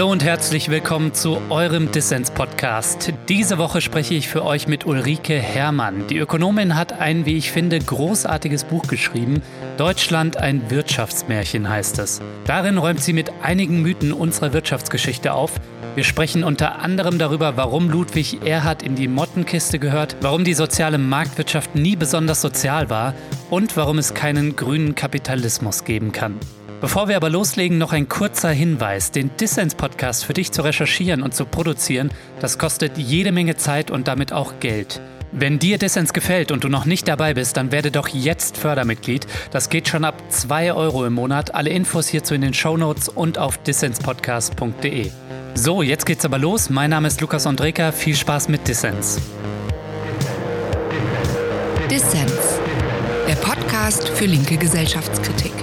Hallo und herzlich willkommen zu eurem Dissens-Podcast. Diese Woche spreche ich für euch mit Ulrike Herrmann. Die Ökonomin hat ein, wie ich finde, großartiges Buch geschrieben. Deutschland ein Wirtschaftsmärchen heißt es. Darin räumt sie mit einigen Mythen unserer Wirtschaftsgeschichte auf. Wir sprechen unter anderem darüber, warum Ludwig Erhard in die Mottenkiste gehört, warum die soziale Marktwirtschaft nie besonders sozial war und warum es keinen grünen Kapitalismus geben kann. Bevor wir aber loslegen, noch ein kurzer Hinweis. Den Dissens-Podcast für dich zu recherchieren und zu produzieren, das kostet jede Menge Zeit und damit auch Geld. Wenn dir Dissens gefällt und du noch nicht dabei bist, dann werde doch jetzt Fördermitglied. Das geht schon ab 2 Euro im Monat. Alle Infos hierzu in den Shownotes und auf dissenspodcast.de. So, jetzt geht's aber los. Mein Name ist Lukas Andreka. Viel Spaß mit Dissens. Dissens, der Podcast für linke Gesellschaftskritik.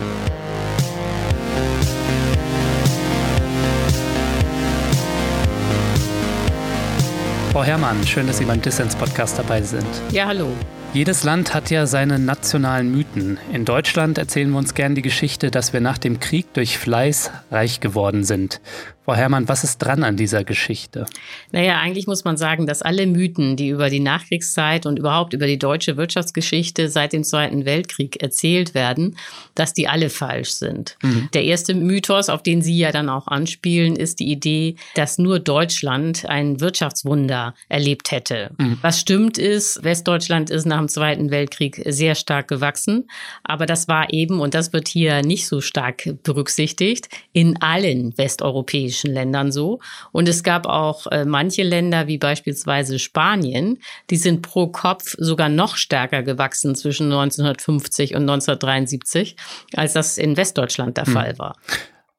Frau Herrmann, schön, dass Sie beim Dissens-Podcast dabei sind. Ja, hallo. Jedes Land hat ja seine nationalen Mythen. In Deutschland erzählen wir uns gern die Geschichte, dass wir nach dem Krieg durch Fleiß reich geworden sind. Frau Herrmann, was ist dran an dieser Geschichte? Naja, eigentlich muss man sagen, dass alle Mythen, die über die Nachkriegszeit und überhaupt über die deutsche Wirtschaftsgeschichte seit dem Zweiten Weltkrieg erzählt werden, dass die alle falsch sind. Mhm. Der erste Mythos, auf den Sie ja dann auch anspielen, ist die Idee, dass nur Deutschland ein Wirtschaftswunder erlebt hätte. Mhm. Was stimmt ist, Westdeutschland ist nach dem Zweiten Weltkrieg sehr stark gewachsen, aber das war eben, und das wird hier nicht so stark berücksichtigt, in allen westeuropäischen europäischen Ländern so. Und es gab auch äh, manche Länder, wie beispielsweise Spanien, die sind pro Kopf sogar noch stärker gewachsen zwischen 1950 und 1973, als das in Westdeutschland der hm. Fall war.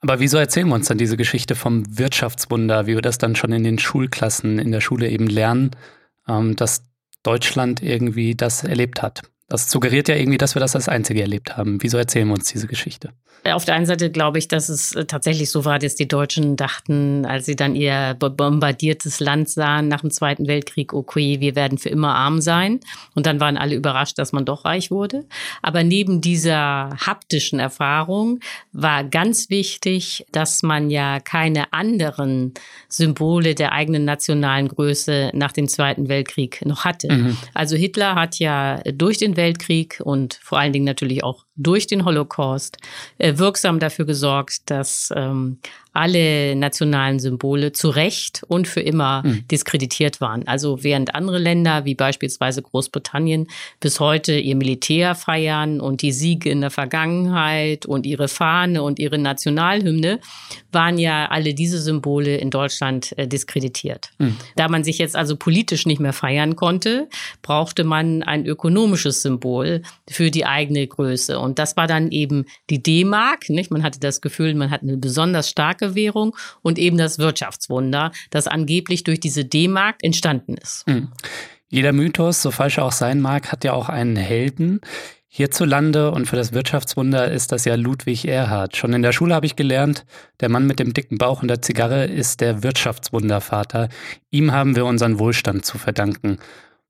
Aber wieso erzählen wir uns dann diese Geschichte vom Wirtschaftswunder, wie wir das dann schon in den Schulklassen in der Schule eben lernen, ähm, dass Deutschland irgendwie das erlebt hat? Das suggeriert ja irgendwie, dass wir das als Einzige erlebt haben. Wieso erzählen wir uns diese Geschichte? Auf der einen Seite glaube ich, dass es äh, tatsächlich so war, dass die Deutschen dachten, als sie dann ihr bombardiertes Land sahen nach dem Zweiten Weltkrieg, okay, wir werden für immer arm sein. Und dann waren alle überrascht, dass man doch reich wurde. Aber neben dieser haptischen Erfahrung war ganz wichtig, dass man ja keine anderen Symbole der eigenen nationalen Größe nach dem Zweiten Weltkrieg noch hatte. Mhm. Also Hitler hat ja durch den Weltkrieg und vor allen Dingen natürlich auch durch den Holocaust äh, wirksam dafür gesorgt, dass ähm, alle nationalen Symbole zu Recht und für immer mhm. diskreditiert waren. Also während andere Länder wie beispielsweise Großbritannien bis heute ihr Militär feiern und die Siege in der Vergangenheit und ihre Fahne und ihre Nationalhymne, waren ja alle diese Symbole in Deutschland äh, diskreditiert. Mhm. Da man sich jetzt also politisch nicht mehr feiern konnte, brauchte man ein ökonomisches Symbol für die eigene Größe. Und das war dann eben die D-Mark. Man hatte das Gefühl, man hat eine besonders starke Währung und eben das Wirtschaftswunder, das angeblich durch diese D-Mark entstanden ist. Mhm. Jeder Mythos, so falsch er auch sein mag, hat ja auch einen Helden. Hierzulande und für das Wirtschaftswunder ist das ja Ludwig Erhard. Schon in der Schule habe ich gelernt, der Mann mit dem dicken Bauch und der Zigarre ist der Wirtschaftswundervater. Ihm haben wir unseren Wohlstand zu verdanken.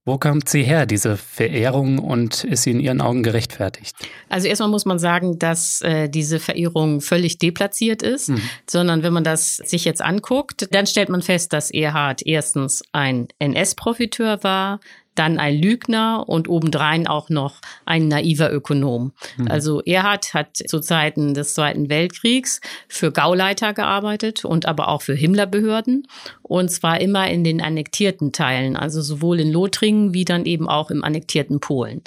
Wo kommt sie her, diese Verehrung, und ist sie in Ihren Augen gerechtfertigt? Also erstmal muss man sagen, dass äh, diese Verehrung völlig deplatziert ist, mhm. sondern wenn man das sich jetzt anguckt, dann stellt man fest, dass Erhard erstens ein NS-Profiteur war, dann ein Lügner und obendrein auch noch ein naiver Ökonom. Mhm. Also Erhard hat zu Zeiten des Zweiten Weltkriegs für Gauleiter gearbeitet und aber auch für Himmlerbehörden und zwar immer in den annektierten Teilen, also sowohl in Lothringen wie dann eben auch im annektierten Polen.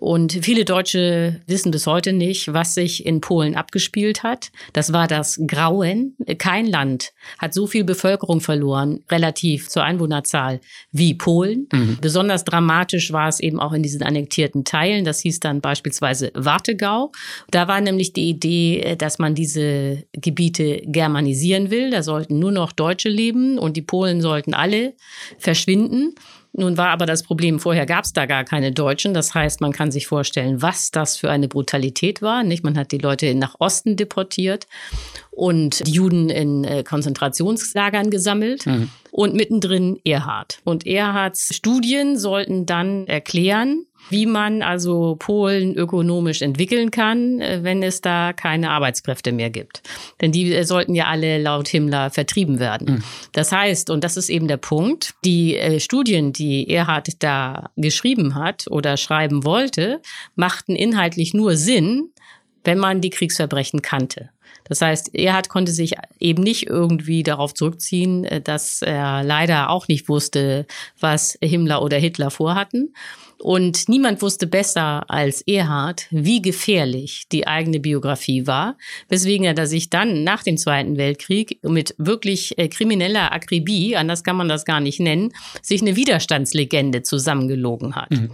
Und viele Deutsche wissen bis heute nicht, was sich in Polen abgespielt hat. Das war das Grauen. Kein Land hat so viel Bevölkerung verloren, relativ zur Einwohnerzahl, wie Polen. Mhm. Besonders dramatisch war es eben auch in diesen annektierten Teilen. Das hieß dann beispielsweise Wartegau. Da war nämlich die Idee, dass man diese Gebiete germanisieren will. Da sollten nur noch Deutsche leben und die Polen sollten alle verschwinden. Nun war aber das Problem, vorher gab es da gar keine Deutschen. Das heißt, man kann sich vorstellen, was das für eine Brutalität war. Nicht? Man hat die Leute nach Osten deportiert und die Juden in äh, Konzentrationslagern gesammelt. Mhm. Und mittendrin Erhard. Und Erhards Studien sollten dann erklären, wie man also Polen ökonomisch entwickeln kann, äh, wenn es da keine Arbeitskräfte mehr gibt. Denn die äh, sollten ja alle laut Himmler vertrieben werden. Mhm. Das heißt, und das ist eben der Punkt, die äh, Studien, die Erhard da geschrieben hat oder schreiben wollte, machten inhaltlich nur Sinn, wenn man die Kriegsverbrechen kannte. Das heißt, Erhard konnte sich eben nicht irgendwie darauf zurückziehen, äh, dass er leider auch nicht wusste, was Himmler oder Hitler vorhatten. Und niemand wusste besser als Erhard, wie gefährlich die eigene Biografie war, weswegen er sich dann nach dem Zweiten Weltkrieg mit wirklich äh, krimineller Akribie, anders kann man das gar nicht nennen, sich eine Widerstandslegende zusammengelogen hat. Mhm.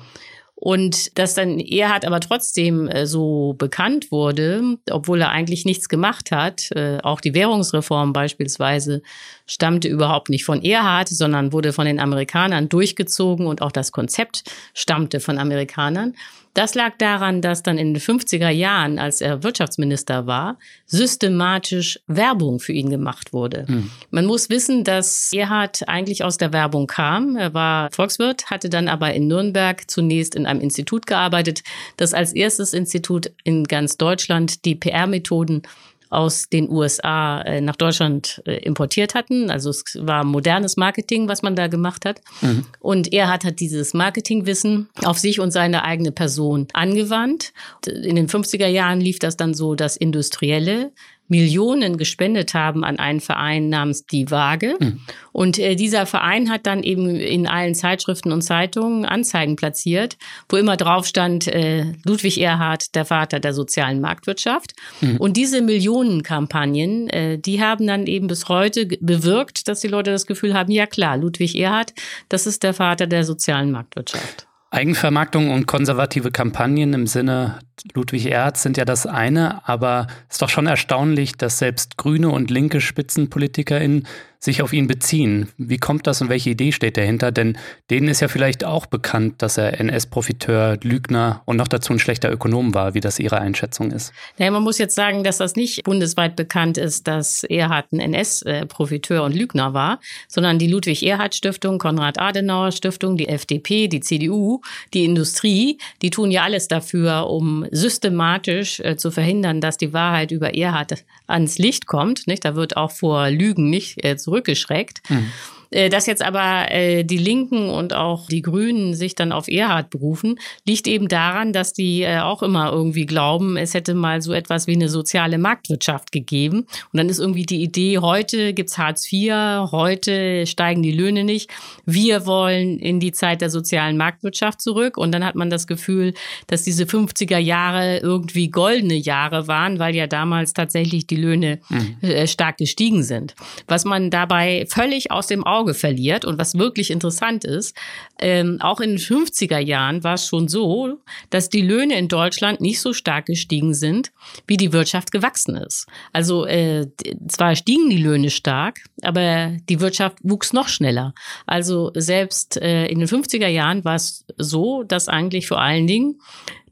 Und dass dann Erhard aber trotzdem äh, so bekannt wurde, obwohl er eigentlich nichts gemacht hat, äh, auch die Währungsreform beispielsweise stammte überhaupt nicht von Erhard, sondern wurde von den Amerikanern durchgezogen und auch das Konzept stammte von Amerikanern. Das lag daran, dass dann in den 50er Jahren, als er Wirtschaftsminister war, systematisch Werbung für ihn gemacht wurde. Mhm. Man muss wissen, dass Erhard eigentlich aus der Werbung kam. Er war Volkswirt, hatte dann aber in Nürnberg zunächst in einem Institut gearbeitet, das als erstes Institut in ganz Deutschland die PR-Methoden aus den USA äh, nach Deutschland äh, importiert hatten. Also es war modernes Marketing, was man da gemacht hat. Mhm. Und er hat, hat dieses Marketingwissen auf sich und seine eigene Person angewandt. In den 50er Jahren lief das dann so, dass Industrielle Millionen gespendet haben an einen Verein namens Die Waage. Mhm. Und äh, dieser Verein hat dann eben in allen Zeitschriften und Zeitungen Anzeigen platziert, wo immer drauf stand, äh, Ludwig Erhard, der Vater der sozialen Marktwirtschaft. Mhm. Und diese Millionenkampagnen, äh, die haben dann eben bis heute bewirkt, dass die Leute das Gefühl haben, ja klar, Ludwig Erhard, das ist der Vater der sozialen Marktwirtschaft. Eigenvermarktung und konservative Kampagnen im Sinne Ludwig Erhard sind ja das eine, aber es ist doch schon erstaunlich, dass selbst grüne und linke SpitzenpolitikerInnen sich auf ihn beziehen. Wie kommt das und welche Idee steht dahinter? Denn denen ist ja vielleicht auch bekannt, dass er NS-Profiteur, Lügner und noch dazu ein schlechter Ökonom war, wie das Ihre Einschätzung ist. Naja, man muss jetzt sagen, dass das nicht bundesweit bekannt ist, dass Erhard ein NS-Profiteur und Lügner war, sondern die Ludwig-Erhard-Stiftung, Konrad-Adenauer-Stiftung, die FDP, die CDU, die Industrie, die tun ja alles dafür, um systematisch äh, zu verhindern, dass die Wahrheit über Erhard ans Licht kommt. Nicht? Da wird auch vor Lügen nicht äh, zurückgeschreckt. Mhm. Äh, dass jetzt aber äh, die Linken und auch die Grünen sich dann auf Erhard berufen, liegt eben daran, dass die äh, auch immer irgendwie glauben, es hätte mal so etwas wie eine soziale Marktwirtschaft gegeben. Und dann ist irgendwie die Idee, heute gibt's Hartz IV, heute steigen die Löhne nicht. Wir wollen in die Zeit der sozialen Marktwirtschaft zurück. Und dann hat man das Gefühl, dass diese 50er Jahre irgendwie goldene Jahre waren, weil ja damals tatsächlich die Löhne mhm. stark gestiegen sind. Was man dabei völlig aus dem Auge Auge verliert. Und was wirklich interessant ist, ähm, auch in den 50er Jahren war es schon so, dass die Löhne in Deutschland nicht so stark gestiegen sind, wie die Wirtschaft gewachsen ist. Also äh, zwar stiegen die Löhne stark, aber die Wirtschaft wuchs noch schneller. Also selbst äh, in den 50er Jahren war es so, dass eigentlich vor allen Dingen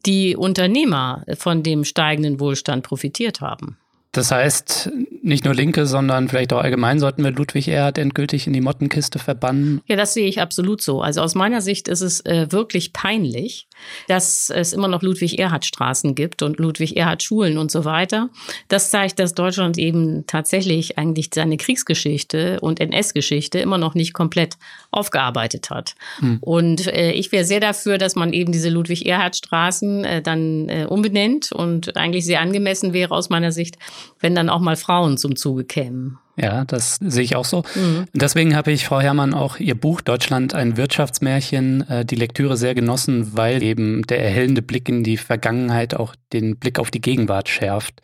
die Unternehmer von dem steigenden Wohlstand profitiert haben. Das heißt, nicht nur Linke, sondern vielleicht auch allgemein sollten wir Ludwig Erhard endgültig in die Mottenkiste verbannen? Ja, das sehe ich absolut so. Also aus meiner Sicht ist es äh, wirklich peinlich, dass es immer noch Ludwig Erhard Straßen gibt und Ludwig Erhard Schulen und so weiter. Das zeigt, dass Deutschland eben tatsächlich eigentlich seine Kriegsgeschichte und NS-Geschichte immer noch nicht komplett aufgearbeitet hat. Hm. Und äh, ich wäre sehr dafür, dass man eben diese Ludwig Erhard Straßen äh, dann äh, umbenennt und eigentlich sehr angemessen wäre aus meiner Sicht, wenn dann auch mal Frauen zum Zuge kämen. Ja, das sehe ich auch so. Mhm. Deswegen habe ich, Frau Herrmann, auch Ihr Buch Deutschland ein Wirtschaftsmärchen, äh, die Lektüre sehr genossen, weil eben der erhellende Blick in die Vergangenheit auch den Blick auf die Gegenwart schärft.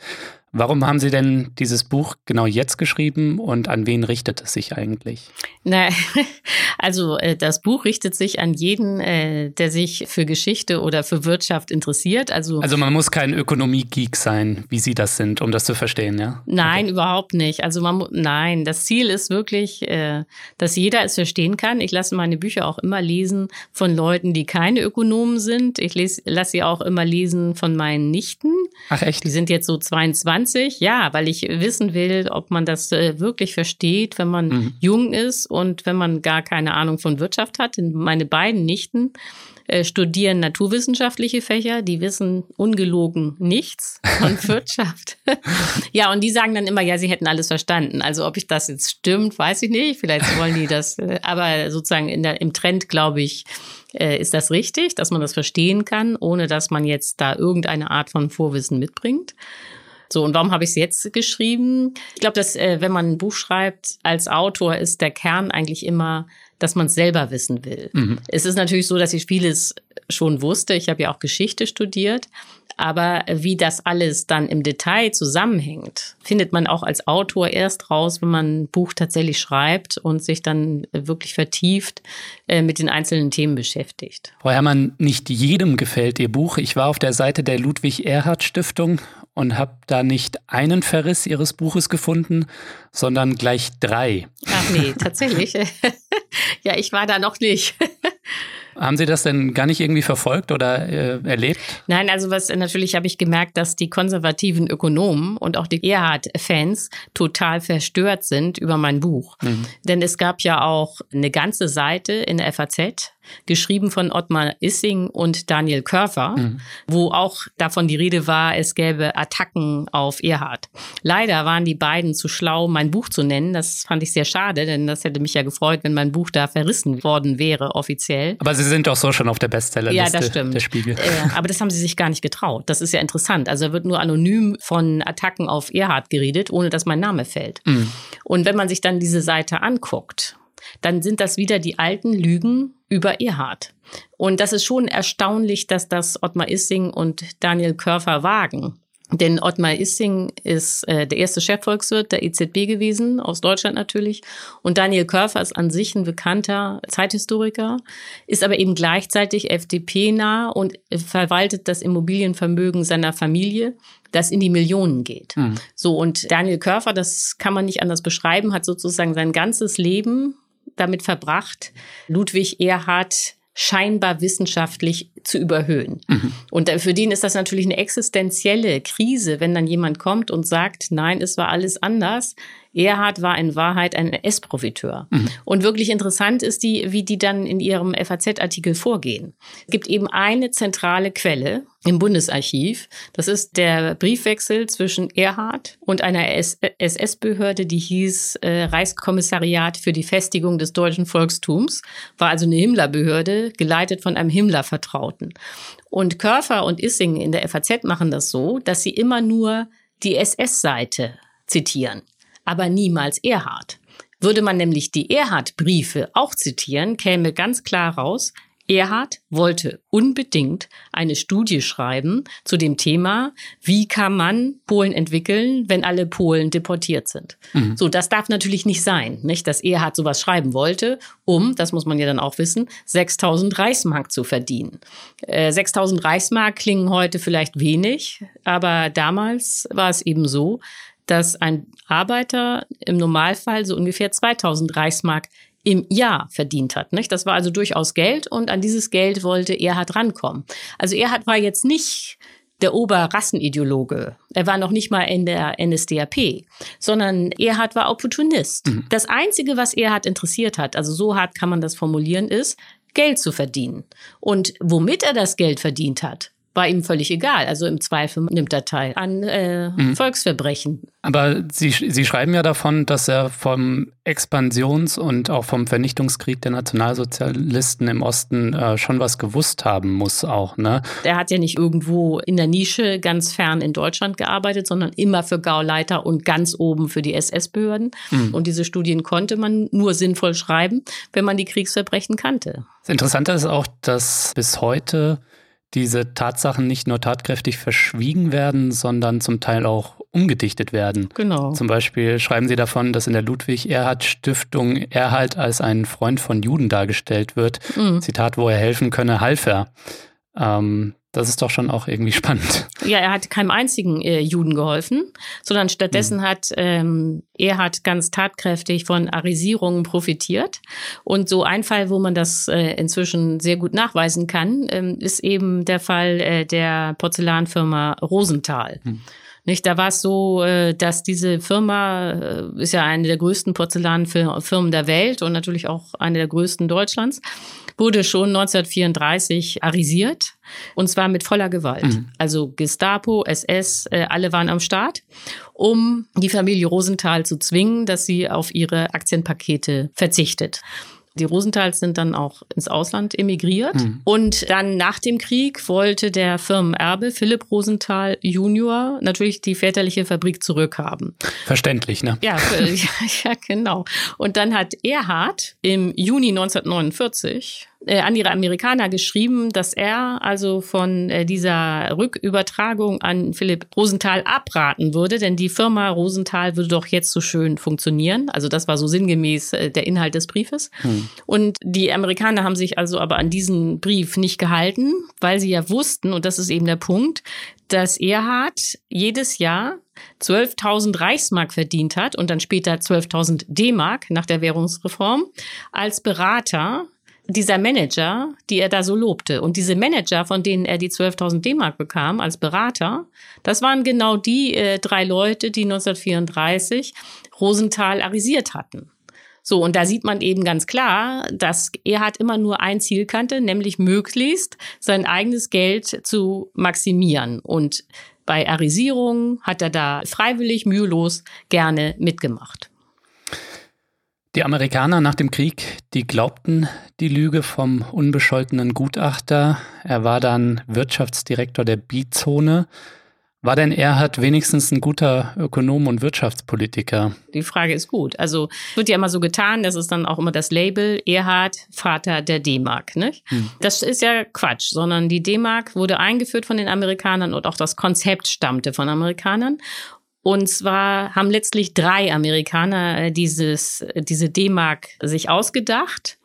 Warum haben Sie denn dieses Buch genau jetzt geschrieben und an wen richtet es sich eigentlich? Na, also äh, das Buch richtet sich an jeden, äh, der sich für Geschichte oder für Wirtschaft interessiert. Also, also man muss kein Ökonomie-Geek sein, wie Sie das sind, um das zu verstehen, ja? Nein, okay. überhaupt nicht. Also man, nein, das Ziel ist wirklich, äh, dass jeder es verstehen kann. Ich lasse meine Bücher auch immer lesen von Leuten, die keine Ökonomen sind. Ich lasse sie auch immer lesen von meinen Nichten. Ach echt? Die sind jetzt so 22 20, ja, weil ich wissen will, ob man das äh, wirklich versteht, wenn man mhm. jung ist und wenn man gar keine Ahnung von Wirtschaft hat. Meine beiden Nichten äh, studieren naturwissenschaftliche Fächer, die wissen ungelogen nichts von Wirtschaft. ja, und die sagen dann immer, ja, sie hätten alles verstanden. Also ob ich das jetzt stimmt, weiß ich nicht. Vielleicht wollen die das, äh, aber sozusagen in der, im Trend, glaube ich, äh, ist das richtig, dass man das verstehen kann, ohne dass man jetzt da irgendeine Art von Vorwissen mitbringt. So, und warum habe ich es jetzt geschrieben? Ich glaube, dass äh, wenn man ein Buch schreibt, als Autor ist der Kern eigentlich immer, dass man es selber wissen will. Mhm. Es ist natürlich so, dass ich vieles schon wusste. Ich habe ja auch Geschichte studiert. Aber wie das alles dann im Detail zusammenhängt, findet man auch als Autor erst raus, wenn man ein Buch tatsächlich schreibt und sich dann wirklich vertieft äh, mit den einzelnen Themen beschäftigt. Frau Herrmann, nicht jedem gefällt Ihr Buch. Ich war auf der Seite der Ludwig-Erhard-Stiftung und habe da nicht einen Verriss Ihres Buches gefunden, sondern gleich drei. Ach nee, tatsächlich. Ja, ich war da noch nicht. Haben Sie das denn gar nicht irgendwie verfolgt oder äh, erlebt? Nein, also was natürlich habe ich gemerkt, dass die konservativen Ökonomen und auch die Erhard-Fans total verstört sind über mein Buch. Mhm. Denn es gab ja auch eine ganze Seite in der FAZ, geschrieben von Ottmar Issing und Daniel Körfer, mhm. wo auch davon die Rede war, es gäbe Attacken auf Erhard. Leider waren die beiden zu schlau, mein Buch zu nennen. Das fand ich sehr schade, denn das hätte mich ja gefreut, wenn mein Buch da verrissen worden wäre, offiziell. Aber Sie sind doch so schon auf der Bestsellerliste ja, das stimmt. der Spiegel. Äh, aber das haben Sie sich gar nicht getraut. Das ist ja interessant. Also er wird nur anonym von Attacken auf Erhard geredet, ohne dass mein Name fällt. Mhm. Und wenn man sich dann diese Seite anguckt, dann sind das wieder die alten Lügen über Erhard. Und das ist schon erstaunlich, dass das Ottmar Issing und Daniel Körfer wagen. Denn Ottmar Issing ist äh, der erste Chefvolkswirt der EZB gewesen, aus Deutschland natürlich. Und Daniel Körfer ist an sich ein bekannter Zeithistoriker, ist aber eben gleichzeitig FDP-nah und verwaltet das Immobilienvermögen seiner Familie, das in die Millionen geht. Mhm. So, und Daniel Körfer, das kann man nicht anders beschreiben, hat sozusagen sein ganzes Leben damit verbracht, Ludwig Erhard scheinbar wissenschaftlich zu überhöhen. Mhm. Und für den ist das natürlich eine existenzielle Krise, wenn dann jemand kommt und sagt, nein, es war alles anders. Erhard war in Wahrheit ein S-Profiteur. Mhm. Und wirklich interessant ist die, wie die dann in ihrem FAZ-Artikel vorgehen. Es gibt eben eine zentrale Quelle im Bundesarchiv. Das ist der Briefwechsel zwischen Erhard und einer SS-Behörde, die hieß äh, Reichskommissariat für die Festigung des deutschen Volkstums. War also eine Himmler-Behörde, geleitet von einem Himmler-Vertrauten. Und Körfer und Issing in der FAZ machen das so, dass sie immer nur die SS-Seite zitieren aber niemals Erhard. Würde man nämlich die Erhard-Briefe auch zitieren, käme ganz klar raus, Erhard wollte unbedingt eine Studie schreiben zu dem Thema, wie kann man Polen entwickeln, wenn alle Polen deportiert sind. Mhm. So, das darf natürlich nicht sein, nicht, dass Erhard sowas schreiben wollte, um, das muss man ja dann auch wissen, 6000 Reichsmark zu verdienen. Äh, 6000 Reichsmark klingen heute vielleicht wenig, aber damals war es eben so, dass ein Arbeiter im Normalfall so ungefähr 2000 Reichsmark im Jahr verdient hat. Nicht? Das war also durchaus Geld und an dieses Geld wollte Erhard rankommen. Also Erhard war jetzt nicht der Oberrassenideologe. Er war noch nicht mal in der NSDAP, sondern Erhard war Opportunist. Mhm. Das Einzige, was Erhard interessiert hat, also so hart kann man das formulieren, ist, Geld zu verdienen. Und womit er das Geld verdient hat, war ihm völlig egal. Also im Zweifel nimmt er teil an äh, mhm. Volksverbrechen. Aber Sie, Sie schreiben ja davon, dass er vom Expansions- und auch vom Vernichtungskrieg der Nationalsozialisten im Osten äh, schon was gewusst haben muss auch. Ne? Er hat ja nicht irgendwo in der Nische ganz fern in Deutschland gearbeitet, sondern immer für Gauleiter und ganz oben für die SS-Behörden. Mhm. Und diese Studien konnte man nur sinnvoll schreiben, wenn man die Kriegsverbrechen kannte. Das Interessante ist auch, dass bis heute diese Tatsachen nicht nur tatkräftig verschwiegen werden, sondern zum Teil auch umgedichtet werden. Genau. Zum Beispiel schreiben sie davon, dass in der Ludwig-Erhard-Stiftung Erhalt als ein Freund von Juden dargestellt wird. Mhm. Zitat, wo er helfen könne, half er. Ähm, das ist doch schon auch irgendwie spannend. Ja, er hat keinem einzigen äh, Juden geholfen, sondern stattdessen mhm. hat ähm, er hat ganz tatkräftig von Arisierungen profitiert. Und so ein Fall, wo man das äh, inzwischen sehr gut nachweisen kann, ähm, ist eben der Fall äh, der Porzellanfirma Rosenthal. Mhm. Nicht, da war es so, äh, dass diese Firma äh, ist ja eine der größten Porzellanfirmen der Welt und natürlich auch eine der größten Deutschlands wurde schon 1934 arisiert und zwar mit voller Gewalt. Mhm. Also Gestapo, SS, äh, alle waren am Start, um die Familie Rosenthal zu zwingen, dass sie auf ihre Aktienpakete verzichtet. Die Rosenthals sind dann auch ins Ausland emigriert. Mhm. Und dann nach dem Krieg wollte der Firmenerbe Philipp Rosenthal Junior natürlich die väterliche Fabrik zurückhaben. Verständlich, ne? Ja, ja, genau. Und dann hat Erhard im Juni 1949 äh, an ihre Amerikaner geschrieben, dass er also von äh, dieser Rückübertragung an Philipp Rosenthal abraten würde, denn die Firma Rosenthal würde doch jetzt so schön funktionieren. Also das war so sinngemäß äh, der Inhalt des Briefes. Hm. Und die Amerikaner haben sich also aber an diesen Brief nicht gehalten, weil sie ja wussten, und das ist eben der Punkt, dass Erhard jedes Jahr 12.000 Reichsmark verdient hat und dann später 12.000 D-Mark nach der Währungsreform als Berater dieser Manager, die er da so lobte. Und diese Manager, von denen er die 12.000 D-Mark bekam als Berater, das waren genau die äh, drei Leute, die 1934 Rosenthal arisiert hatten. So, und da sieht man eben ganz klar, dass er hat immer nur ein Ziel kannte, nämlich möglichst sein eigenes Geld zu maximieren. Und bei Arisierung hat er da freiwillig, mühelos gerne mitgemacht. Die Amerikaner nach dem Krieg, die glaubten die Lüge vom unbescholtenen Gutachter. Er war dann Wirtschaftsdirektor der B-Zone. War denn Erhard wenigstens ein guter Ökonom und Wirtschaftspolitiker? Die Frage ist gut. Also wird ja immer so getan, das ist dann auch immer das Label Erhard, Vater der D-Mark. Nicht? Hm. Das ist ja Quatsch, sondern die D-Mark wurde eingeführt von den Amerikanern und auch das Konzept stammte von Amerikanern. Und zwar haben letztlich drei Amerikaner äh, dieses, diese D-Mark sich ausgedacht.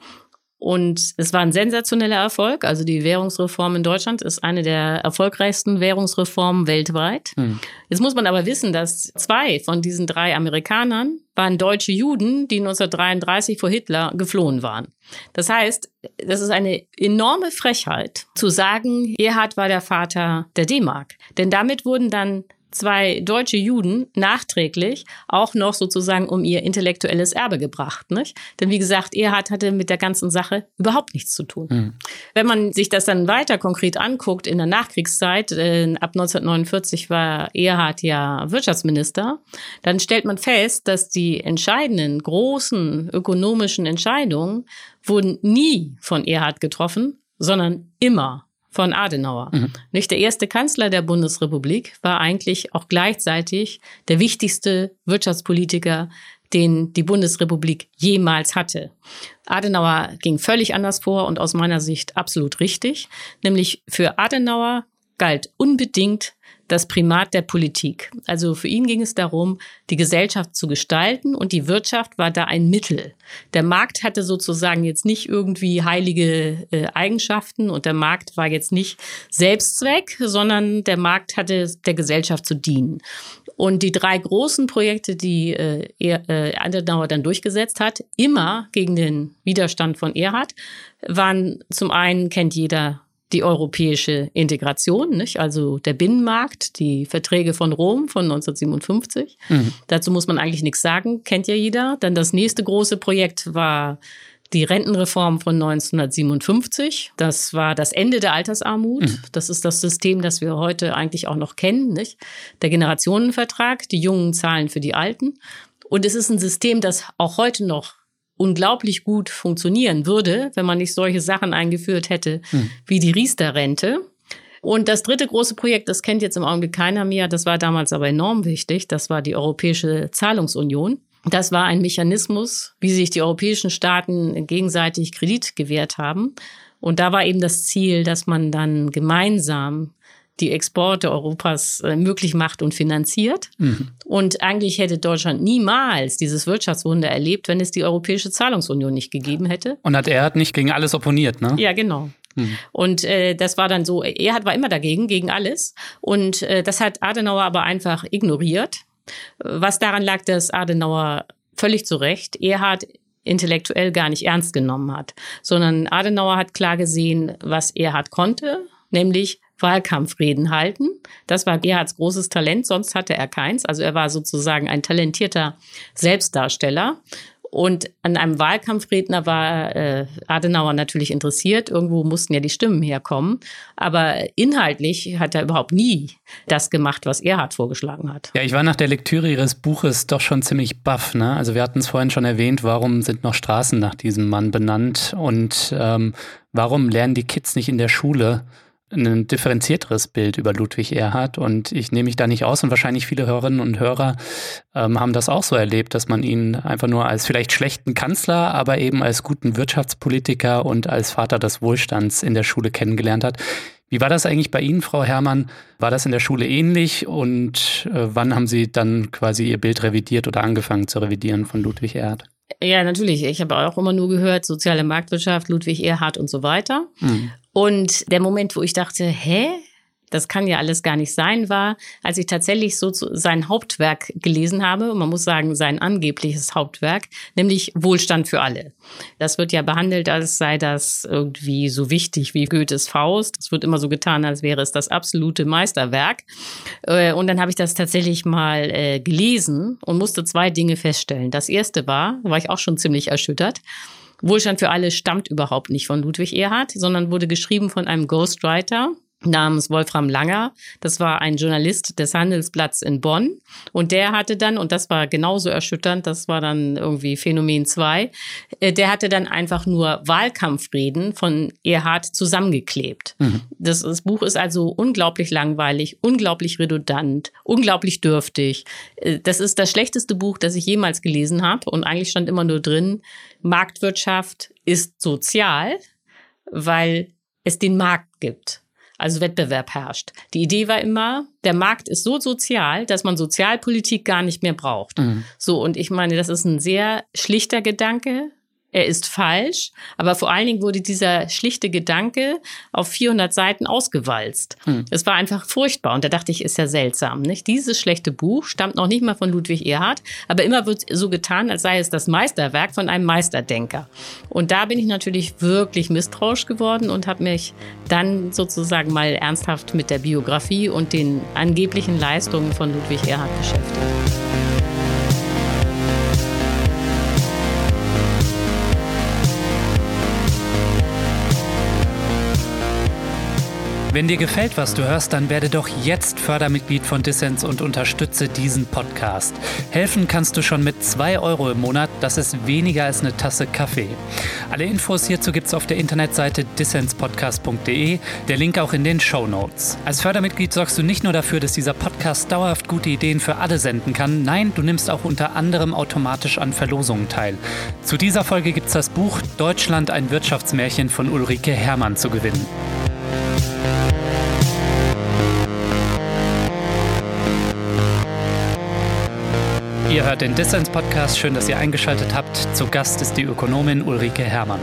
Und es war ein sensationeller Erfolg. Also die Währungsreform in Deutschland ist eine der erfolgreichsten Währungsreformen weltweit. Hm. Jetzt muss man aber wissen, dass zwei von diesen drei Amerikanern waren deutsche Juden, die 1933 vor Hitler geflohen waren. Das heißt, das ist eine enorme Frechheit zu sagen, Erhard war der Vater der D-Mark. Denn damit wurden dann zwei deutsche Juden nachträglich auch noch sozusagen um ihr intellektuelles Erbe gebracht. Nicht? Denn wie gesagt, Erhard hatte mit der ganzen Sache überhaupt nichts zu tun. Mhm. Wenn man sich das dann weiter konkret anguckt in der Nachkriegszeit, äh, ab 1949 war Erhard ja Wirtschaftsminister, dann stellt man fest, dass die entscheidenden großen ökonomischen Entscheidungen wurden nie von Erhard getroffen, sondern immer von Adenauer. Mhm. Nicht der erste Kanzler der Bundesrepublik war eigentlich auch gleichzeitig der wichtigste Wirtschaftspolitiker, den die Bundesrepublik jemals hatte. Adenauer ging völlig anders vor und aus meiner Sicht absolut richtig. Nämlich für Adenauer galt unbedingt das Primat der Politik. Also für ihn ging es darum, die Gesellschaft zu gestalten und die Wirtschaft war da ein Mittel. Der Markt hatte sozusagen jetzt nicht irgendwie heilige äh, Eigenschaften und der Markt war jetzt nicht Selbstzweck, sondern der Markt hatte der Gesellschaft zu dienen. Und die drei großen Projekte, die äh, äh, Adenauer dann durchgesetzt hat, immer gegen den Widerstand von Erhard, waren zum einen kennt jeder die europäische Integration, nicht? also der Binnenmarkt, die Verträge von Rom von 1957. Mhm. Dazu muss man eigentlich nichts sagen, kennt ja jeder. Dann das nächste große Projekt war die Rentenreform von 1957. Das war das Ende der Altersarmut. Mhm. Das ist das System, das wir heute eigentlich auch noch kennen. Nicht? Der Generationenvertrag, die Jungen zahlen für die Alten. Und es ist ein System, das auch heute noch unglaublich gut funktionieren würde, wenn man nicht solche Sachen eingeführt hätte hm. wie die Riester-Rente. Und das dritte große Projekt, das kennt jetzt im Augenblick keiner mehr, das war damals aber enorm wichtig, das war die Europäische Zahlungsunion. Das war ein Mechanismus, wie sich die europäischen Staaten gegenseitig Kredit gewährt haben. Und da war eben das Ziel, dass man dann gemeinsam die Exporte Europas äh, möglich macht und finanziert. Mhm. Und eigentlich hätte Deutschland niemals dieses Wirtschaftswunder erlebt, wenn es die Europäische Zahlungsunion nicht gegeben hätte. Und hat er hat nicht gegen alles opponiert, ne? Ja, genau. Mhm. Und äh, das war dann so, er hat, war immer dagegen, gegen alles. Und äh, das hat Adenauer aber einfach ignoriert. Was daran lag, dass Adenauer völlig zu Recht Erhard intellektuell gar nicht ernst genommen hat, sondern Adenauer hat klar gesehen, was Erhard konnte, nämlich Wahlkampfreden halten. Das war Gerhards großes Talent, sonst hatte er keins. Also er war sozusagen ein talentierter Selbstdarsteller. Und an einem Wahlkampfredner war äh, Adenauer natürlich interessiert. Irgendwo mussten ja die Stimmen herkommen. Aber inhaltlich hat er überhaupt nie das gemacht, was Erhard vorgeschlagen hat. Ja, ich war nach der Lektüre Ihres Buches doch schon ziemlich baff. Ne? Also wir hatten es vorhin schon erwähnt, warum sind noch Straßen nach diesem Mann benannt und ähm, warum lernen die Kids nicht in der Schule? Ein differenzierteres Bild über Ludwig Erhard und ich nehme mich da nicht aus und wahrscheinlich viele Hörerinnen und Hörer ähm, haben das auch so erlebt, dass man ihn einfach nur als vielleicht schlechten Kanzler, aber eben als guten Wirtschaftspolitiker und als Vater des Wohlstands in der Schule kennengelernt hat. Wie war das eigentlich bei Ihnen, Frau Herrmann? War das in der Schule ähnlich und äh, wann haben Sie dann quasi Ihr Bild revidiert oder angefangen zu revidieren von Ludwig Erhard? Ja, natürlich. Ich habe auch immer nur gehört, soziale Marktwirtschaft, Ludwig Erhard und so weiter. Mhm. Und der Moment, wo ich dachte, hä? das kann ja alles gar nicht sein, war, als ich tatsächlich so sein Hauptwerk gelesen habe, und man muss sagen, sein angebliches Hauptwerk, nämlich Wohlstand für alle. Das wird ja behandelt, als sei das irgendwie so wichtig wie Goethes Faust. Es wird immer so getan, als wäre es das absolute Meisterwerk. Äh, und dann habe ich das tatsächlich mal äh, gelesen und musste zwei Dinge feststellen. Das erste war, da war ich auch schon ziemlich erschüttert, Wohlstand für alle stammt überhaupt nicht von Ludwig Erhard, sondern wurde geschrieben von einem Ghostwriter, namens Wolfram Langer. Das war ein Journalist des Handelsblatts in Bonn. Und der hatte dann, und das war genauso erschütternd, das war dann irgendwie Phänomen 2, äh, der hatte dann einfach nur Wahlkampfreden von Erhard zusammengeklebt. Mhm. Das, das, Buch ist also unglaublich langweilig, unglaublich redundant, unglaublich dürftig. Äh, das ist das schlechteste Buch, das ich jemals gelesen habe. Und eigentlich stand immer nur drin, Marktwirtschaft ist sozial, weil es den Markt gibt also Wettbewerb herrscht. Die Idee war immer, der Markt ist so sozial, dass man Sozialpolitik gar nicht mehr braucht. Mhm. So, und ich meine, das ist ein sehr schlichter Gedanke, er ist falsch, aber vor allen Dingen wurde dieser schlichte Gedanke auf 400 Seiten ausgewalzt. Hm. Es war einfach furchtbar und da dachte ich, ist ja seltsam. Nicht? Dieses schlechte Buch stammt noch nicht mal von Ludwig Erhard, aber immer wird so getan, als sei es das Meisterwerk von einem Meisterdenker. Und da bin ich natürlich wirklich misstrauisch geworden und habe mich dann sozusagen mal ernsthaft mit der Biografie und den angeblichen Leistungen von Ludwig Erhard beschäftigt. Wenn dir gefällt, was du hörst, dann werde doch jetzt Fördermitglied von Dissens und unterstütze diesen Podcast. Helfen kannst du schon mit 2 Euro im Monat, das ist weniger als eine Tasse Kaffee. Alle Infos hierzu gibt es auf der Internetseite dissenspodcast.de, der Link auch in den Show Notes. Als Fördermitglied sorgst du nicht nur dafür, dass dieser Podcast dauerhaft gute Ideen für alle senden kann, nein, du nimmst auch unter anderem automatisch an Verlosungen teil. Zu dieser Folge gibt es das Buch Deutschland ein Wirtschaftsmärchen von Ulrike Herrmann zu gewinnen. Ihr hört den Dissens-Podcast. Schön, dass ihr eingeschaltet habt. Zu Gast ist die Ökonomin Ulrike Herrmann.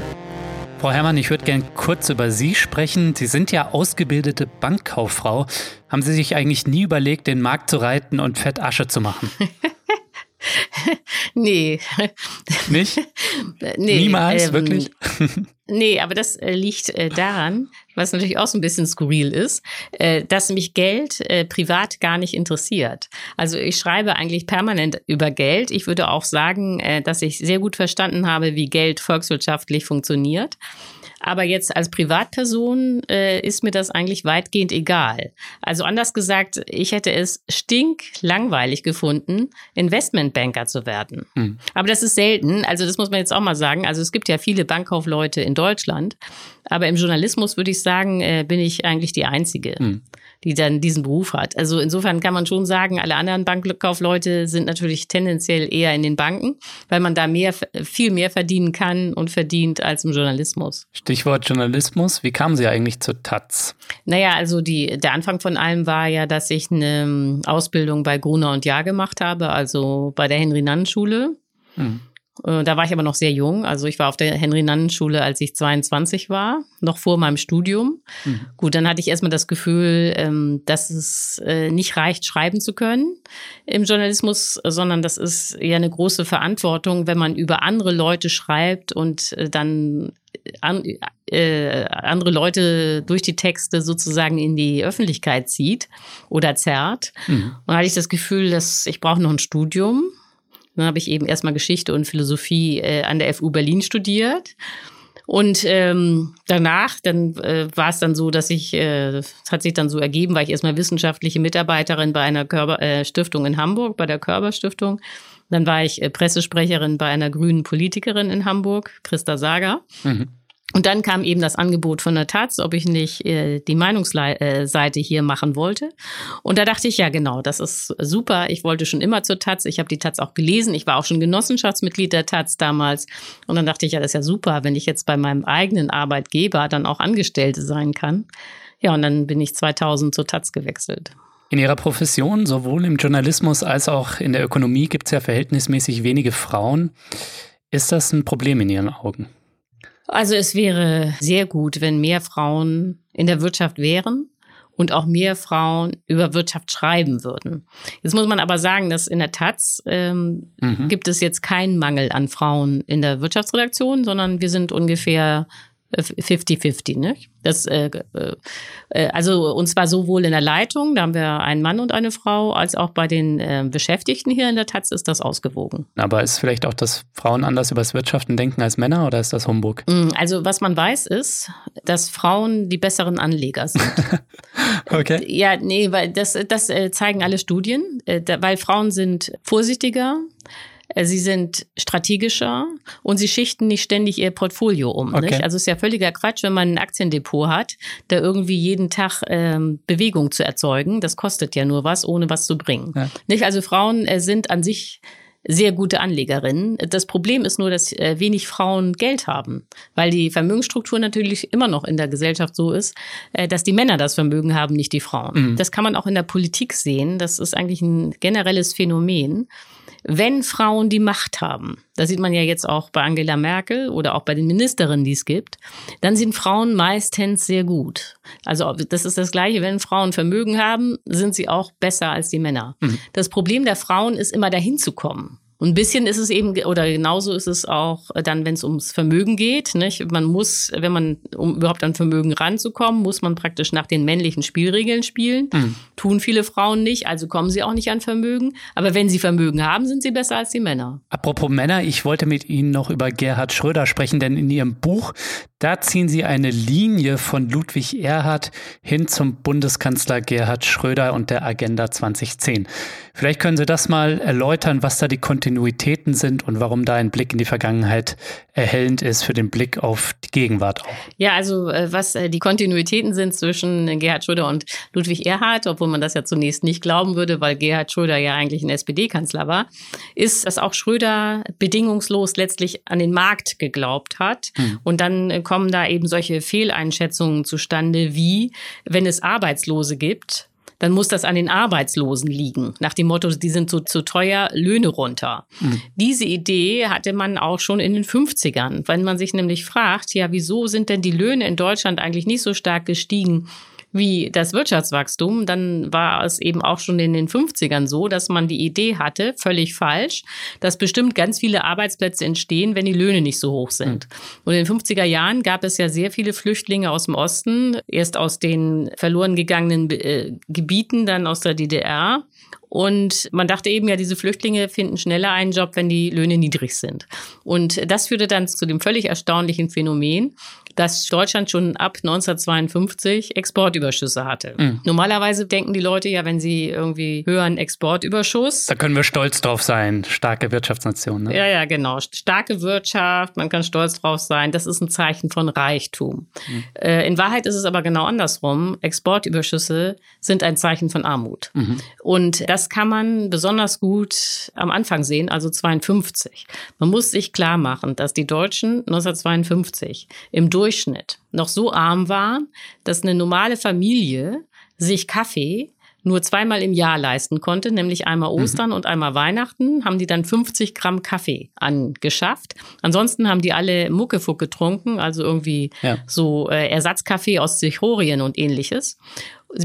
Frau Herrmann, ich würde gerne kurz über Sie sprechen. Sie sind ja ausgebildete Bankkauffrau. Haben Sie sich eigentlich nie überlegt, den Markt zu reiten und Fett Asche zu machen? nee. Nicht? nee, Niemals, ähm, wirklich? nee, aber das äh, liegt äh, daran, was natürlich auch so ein bisschen skurril ist, äh, dass mich Geld äh, privat gar nicht interessiert. Also ich schreibe eigentlich permanent über Geld. Ich würde auch sagen, äh, dass ich sehr gut verstanden habe, wie Geld volkswirtschaftlich funktioniert. Aber jetzt als Privatperson äh, ist mir das eigentlich weitgehend egal. Also anders gesagt, ich hätte es stinklangweilig gefunden, Investmentbanker zu werden. Hm. Aber das ist selten. Also das muss man jetzt auch mal sagen. Also es gibt ja viele Bankkaufleute in Deutschland. Aber im Journalismus würde ich sagen, äh, bin ich eigentlich die Einzige. Hm die dann diesen Beruf hat. Also insofern kann man schon sagen, alle anderen Bankkaufleute sind natürlich tendenziell eher in den Banken, weil man da mehr, viel mehr verdienen kann und verdient als im Journalismus. Stichwort Journalismus. Wie kamen Sie eigentlich zur Taz? Naja, also die, der Anfang von allem war ja, dass ich eine Ausbildung bei Gruner und Jahr gemacht habe, also bei der Henry-Nann-Schule. Hm. Äh, da war ich aber noch sehr jung. Also ich war auf der Henry-Nannen-Schule, als ich 22 war, noch vor meinem Studium. Mhm. Gut, dann hatte ich erstmal das Gefühl, ähm, dass es äh, nicht reicht, schreiben zu können im Journalismus, sondern das ist ja eine große Verantwortung, wenn man über andere Leute schreibt und äh, dann an, äh, andere Leute durch die Texte sozusagen in die Öffentlichkeit zieht oder zerrt. Mhm. Und da hatte ich das Gefühl, dass ich brauche noch ein Studium dann habe ich eben erstmal Geschichte und Philosophie äh, an der FU Berlin studiert. Und ähm, danach, dann äh, war es dann so, dass ich, äh, hat sich dann so ergeben, war ich erstmal wissenschaftliche Mitarbeiterin bei einer Körper, äh, Stiftung in Hamburg, bei der Körperstiftung. Dann war ich äh, Pressesprecherin bei einer grünen Politikerin in Hamburg, Christa Sager. Mhm. Und dann kam eben das Angebot von der Taz, ob ich nicht äh, die Meinungsseite hier machen wollte. Und da dachte ich, ja genau, das ist super. Ich wollte schon immer zur Taz. Ich habe die Taz auch gelesen. Ich war auch schon Genossenschaftsmitglied der Taz damals. Und dann dachte ich, ja, das ist ja super, wenn ich jetzt bei meinem eigenen Arbeitgeber dann auch Angestellte sein kann. Ja, und dann bin ich 2000 zur Taz gewechselt. In Ihrer Profession, sowohl im Journalismus als auch in der Ökonomie, gibt es ja verhältnismäßig wenige Frauen. Ist das ein Problem in Ihren Augen? Also es wäre sehr gut, wenn mehr Frauen in der Wirtschaft wären und auch mehr Frauen über Wirtschaft schreiben würden. Jetzt muss man aber sagen, dass in der Taz ähm, mhm. gibt es jetzt keinen Mangel an Frauen in der Wirtschaftsredaktion, sondern wir sind ungefähr 50-50, ne? Das, äh, äh, also und zwar sowohl in der Leitung, da haben wir einen Mann und eine Frau, als auch bei den äh, Beschäftigten hier in der Taz ist das ausgewogen. Aber ist vielleicht auch, dass Frauen anders über das Wirtschaften denken als Männer oder ist das Humbug? Mm, also was man weiß ist, dass Frauen die besseren Anleger sind. okay. Ja, nee, weil das, das äh, zeigen alle Studien, äh, weil Frauen sind vorsichtiger, äh, sie sind strategischer und sie schichten nicht ständig ihr Portfolio um. Okay. Also es ist ja völliger Quatsch, wenn man ein Aktiendepot hat, da irgendwie jeden Tag ähm, Bewegung zu erzeugen. Das kostet ja nur was, ohne was zu bringen. Ja. Nicht? Also Frauen äh, sind an sich sehr gute Anlegerinnen. Das Problem ist nur, dass äh, wenig Frauen Geld haben, weil die Vermögensstruktur natürlich immer noch in der Gesellschaft so ist, äh, dass die Männer das Vermögen haben, nicht die Frauen. Mhm. Das kann man auch in der Politik sehen. Das ist eigentlich ein generelles Phänomen wenn Frauen die Macht haben, das sieht man ja jetzt auch bei Angela Merkel oder auch bei den Ministerinnen, die es gibt, dann sind Frauen meistens sehr gut. Also das ist das Gleiche, wenn Frauen Vermögen haben, sind sie auch besser als die Männer. Mhm. Das Problem der Frauen ist immer dahin zu kommen. Und ein bisschen ist es eben, oder genauso ist es auch dann, wenn es ums Vermögen geht. Nicht? Man muss, wenn man, um überhaupt an Vermögen ranzukommen, muss man praktisch nach den männlichen Spielregeln spielen. Mhm. Tun viele Frauen nicht, also kommen sie auch nicht an Vermögen. Aber wenn sie Vermögen haben, sind sie besser als die Männer. Apropos Männer, ich wollte mit Ihnen noch über Gerhard Schröder sprechen, denn in Ihrem Buch, da ziehen Sie eine Linie von Ludwig Erhard hin zum Bundeskanzler Gerhard Schröder und der Agenda 2010. Vielleicht können Sie das mal erläutern, was da die Kontinuitäten sind und warum da ein Blick in die Vergangenheit erhellend ist für den Blick auf die Gegenwart auch. Ja, also äh, was äh, die Kontinuitäten sind zwischen Gerhard Schröder und Ludwig Erhard, obwohl man das ja zunächst nicht glauben würde, weil Gerhard Schröder ja eigentlich ein SPD-Kanzler war, ist, dass auch Schröder bedingungslos letztlich an den Markt geglaubt hat. Hm. Und dann äh, kommen da eben solche Fehleinschätzungen zustande, wie wenn es Arbeitslose gibt, dann muss das an den Arbeitslosen liegen. Nach dem Motto, die sind so zu teuer, Löhne runter. Mhm. Diese Idee hatte man auch schon in den 50ern, wenn man sich nämlich fragt, ja, wieso sind denn die Löhne in Deutschland eigentlich nicht so stark gestiegen? Wie das Wirtschaftswachstum, dann war es eben auch schon in den 50ern so, dass man die Idee hatte, völlig falsch, dass bestimmt ganz viele Arbeitsplätze entstehen, wenn die Löhne nicht so hoch sind. Mhm. Und in den 50er Jahren gab es ja sehr viele Flüchtlinge aus dem Osten, erst aus den verloren gegangenen äh, Gebieten, dann aus der DDR. Und man dachte eben ja, diese Flüchtlinge finden schneller einen Job, wenn die Löhne niedrig sind. Und das führte dann zu dem völlig erstaunlichen Phänomen, dass Deutschland schon ab 1952 Exportüberschüsse hatte. Mhm. Normalerweise denken die Leute ja, wenn sie irgendwie hören Exportüberschuss. Da können wir stolz drauf sein. Starke Wirtschaftsnation. Ne? Ja, ja, genau. Starke Wirtschaft, man kann stolz drauf sein. Das ist ein Zeichen von Reichtum. Mhm. Äh, in Wahrheit ist es aber genau andersrum. Exportüberschüsse sind ein Zeichen von Armut. Mhm. Und das kann man besonders gut am Anfang sehen, also 52. Man muss sich klar machen, dass die Deutschen 1952 im Durchschnitt Durchschnitt noch so arm waren, dass eine normale Familie sich Kaffee nur zweimal im Jahr leisten konnte, nämlich einmal mhm. Ostern mhm. und einmal Weihnachten, haben die dann 50 Gramm Kaffee angeschafft. Ansonsten haben die alle Muckefuck getrunken, also irgendwie ja. so äh, Ersatzkaffee aus Zichorien und ähnliches.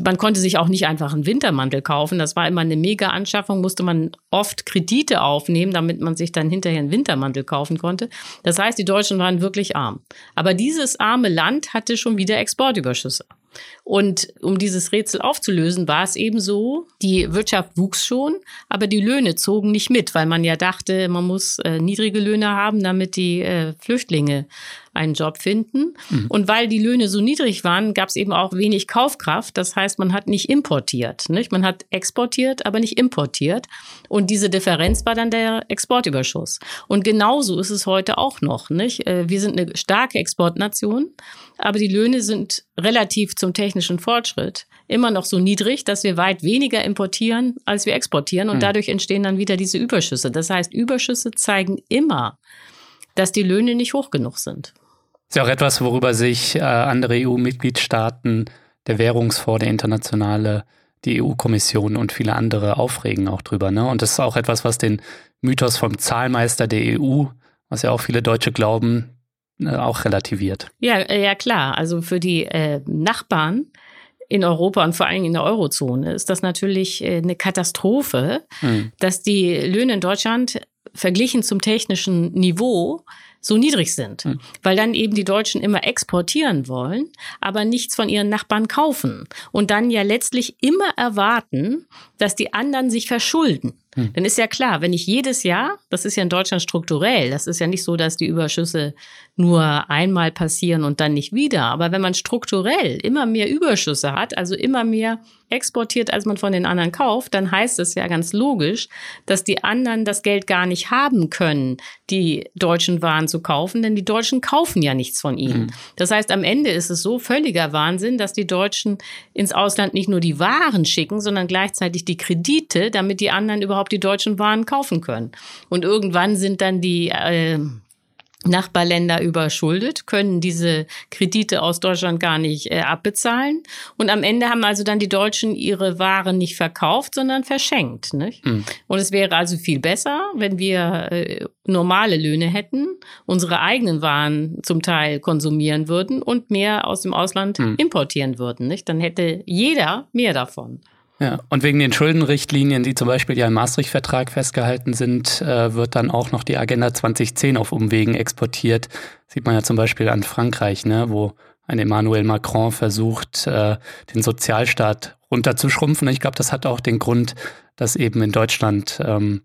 Man konnte sich auch nicht einfach einen Wintermantel kaufen. Das war immer eine Mega-Anschaffung, musste man oft Kredite aufnehmen, damit man sich dann hinterher einen Wintermantel kaufen konnte. Das heißt, die Deutschen waren wirklich arm. Aber dieses arme Land hatte schon wieder Exportüberschüsse. Und um dieses Rätsel aufzulösen, war es eben so, die Wirtschaft wuchs schon, aber die Löhne zogen nicht mit, weil man ja dachte, man muss äh, niedrige Löhne haben, damit die äh, Flüchtlinge einen Job finden. Mhm. Und weil die Löhne so niedrig waren, gab es eben auch wenig Kaufkraft. Das heißt, man hat nicht importiert. Nicht? Man hat exportiert, aber nicht importiert. Und diese Differenz war dann der Exportüberschuss. Und genauso ist es heute auch noch. Nicht? Äh, wir sind eine starke Exportnation, aber die Löhne sind relativ zum technischen Fortschritt immer noch so niedrig, dass wir weit weniger importieren, als wir exportieren. Und mhm. dadurch entstehen dann wieder diese Überschüsse. Das heißt, Überschüsse zeigen immer, dass die Löhne nicht hoch genug sind. Das ist ja auch etwas, worüber sich äh, andere EU-Mitgliedstaaten, der Währungsfonds, der internationale, die EU-Kommission und viele andere aufregen auch drüber. Ne? Und das ist auch etwas, was den Mythos vom Zahlmeister der EU, was ja auch viele Deutsche glauben, auch relativiert. Ja, äh, ja klar. Also für die äh, Nachbarn in Europa und vor allem in der Eurozone ist das natürlich äh, eine Katastrophe, hm. dass die Löhne in Deutschland verglichen zum technischen Niveau so niedrig sind, mhm. weil dann eben die Deutschen immer exportieren wollen, aber nichts von ihren Nachbarn kaufen und dann ja letztlich immer erwarten, dass die anderen sich verschulden. Hm. Dann ist ja klar, wenn ich jedes Jahr, das ist ja in Deutschland strukturell, das ist ja nicht so, dass die Überschüsse nur einmal passieren und dann nicht wieder, aber wenn man strukturell immer mehr Überschüsse hat, also immer mehr exportiert, als man von den anderen kauft, dann heißt es ja ganz logisch, dass die anderen das Geld gar nicht haben können, die deutschen Waren zu kaufen, denn die Deutschen kaufen ja nichts von ihnen. Mhm. Das heißt, am Ende ist es so völliger Wahnsinn, dass die Deutschen ins Ausland nicht nur die Waren schicken, sondern gleichzeitig die Kredite, damit die anderen überhaupt die deutschen Waren kaufen können. Und irgendwann sind dann die äh, Nachbarländer überschuldet, können diese Kredite aus Deutschland gar nicht äh, abbezahlen. Und am Ende haben also dann die Deutschen ihre Waren nicht verkauft, sondern verschenkt. Nicht? Mhm. Und es wäre also viel besser, wenn wir äh, normale Löhne hätten, unsere eigenen Waren zum Teil konsumieren würden und mehr aus dem Ausland mhm. importieren würden. Nicht? Dann hätte jeder mehr davon. Ja, und wegen den Schuldenrichtlinien, die zum Beispiel ja im Maastricht-Vertrag festgehalten sind, äh, wird dann auch noch die Agenda 2010 auf Umwegen exportiert. Sieht man ja zum Beispiel an Frankreich, ne, wo ein Emmanuel Macron versucht, äh, den Sozialstaat runterzuschrumpfen. Ich glaube, das hat auch den Grund, dass eben in Deutschland ähm,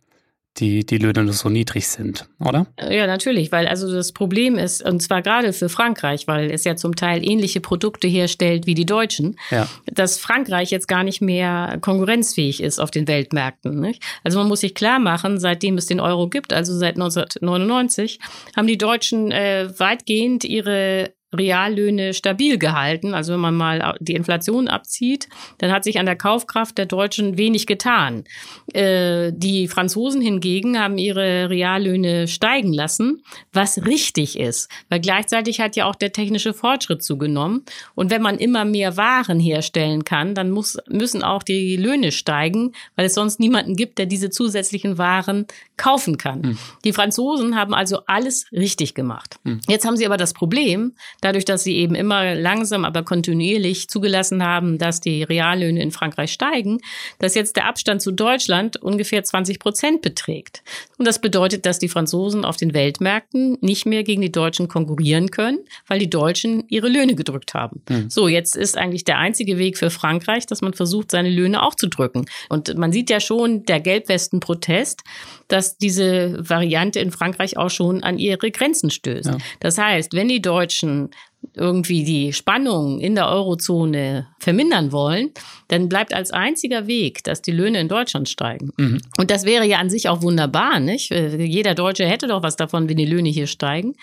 die, die Löhne so niedrig sind, oder? Ja, natürlich, weil also das Problem ist, und zwar gerade für Frankreich, weil es ja zum Teil ähnliche Produkte herstellt wie die Deutschen, ja. dass Frankreich jetzt gar nicht mehr konkurrenzfähig ist auf den Weltmärkten. Nicht? Also man muss sich klar machen, seitdem es den Euro gibt, also seit 1999, haben die Deutschen äh, weitgehend ihre Reallöhne stabil gehalten. Also wenn man mal die Inflation abzieht, dann hat sich an der Kaufkraft der Deutschen wenig getan. Äh, die Franzosen hingegen haben ihre Reallöhne steigen lassen, was richtig ist, weil gleichzeitig hat ja auch der technische Fortschritt zugenommen. Und wenn man immer mehr Waren herstellen kann, dann muss, müssen auch die Löhne steigen, weil es sonst niemanden gibt, der diese zusätzlichen Waren kaufen kann. Hm. Die Franzosen haben also alles richtig gemacht. Hm. Jetzt haben sie aber das Problem, dadurch, dass sie eben immer langsam, aber kontinuierlich zugelassen haben, dass die Reallöhne in Frankreich steigen, dass jetzt der Abstand zu Deutschland ungefähr 20 Prozent beträgt. Und das bedeutet, dass die Franzosen auf den Weltmärkten nicht mehr gegen die Deutschen konkurrieren können, weil die Deutschen ihre Löhne gedrückt haben. Mhm. So, jetzt ist eigentlich der einzige Weg für Frankreich, dass man versucht, seine Löhne auch zu drücken. Und man sieht ja schon, der Gelbwesten-Protest, dass diese Variante in Frankreich auch schon an ihre Grenzen stößt. Ja. Das heißt, wenn die Deutschen irgendwie die Spannung in der Eurozone vermindern wollen, dann bleibt als einziger Weg, dass die Löhne in Deutschland steigen. Mhm. Und das wäre ja an sich auch wunderbar, nicht? Jeder Deutsche hätte doch was davon, wenn die Löhne hier steigen.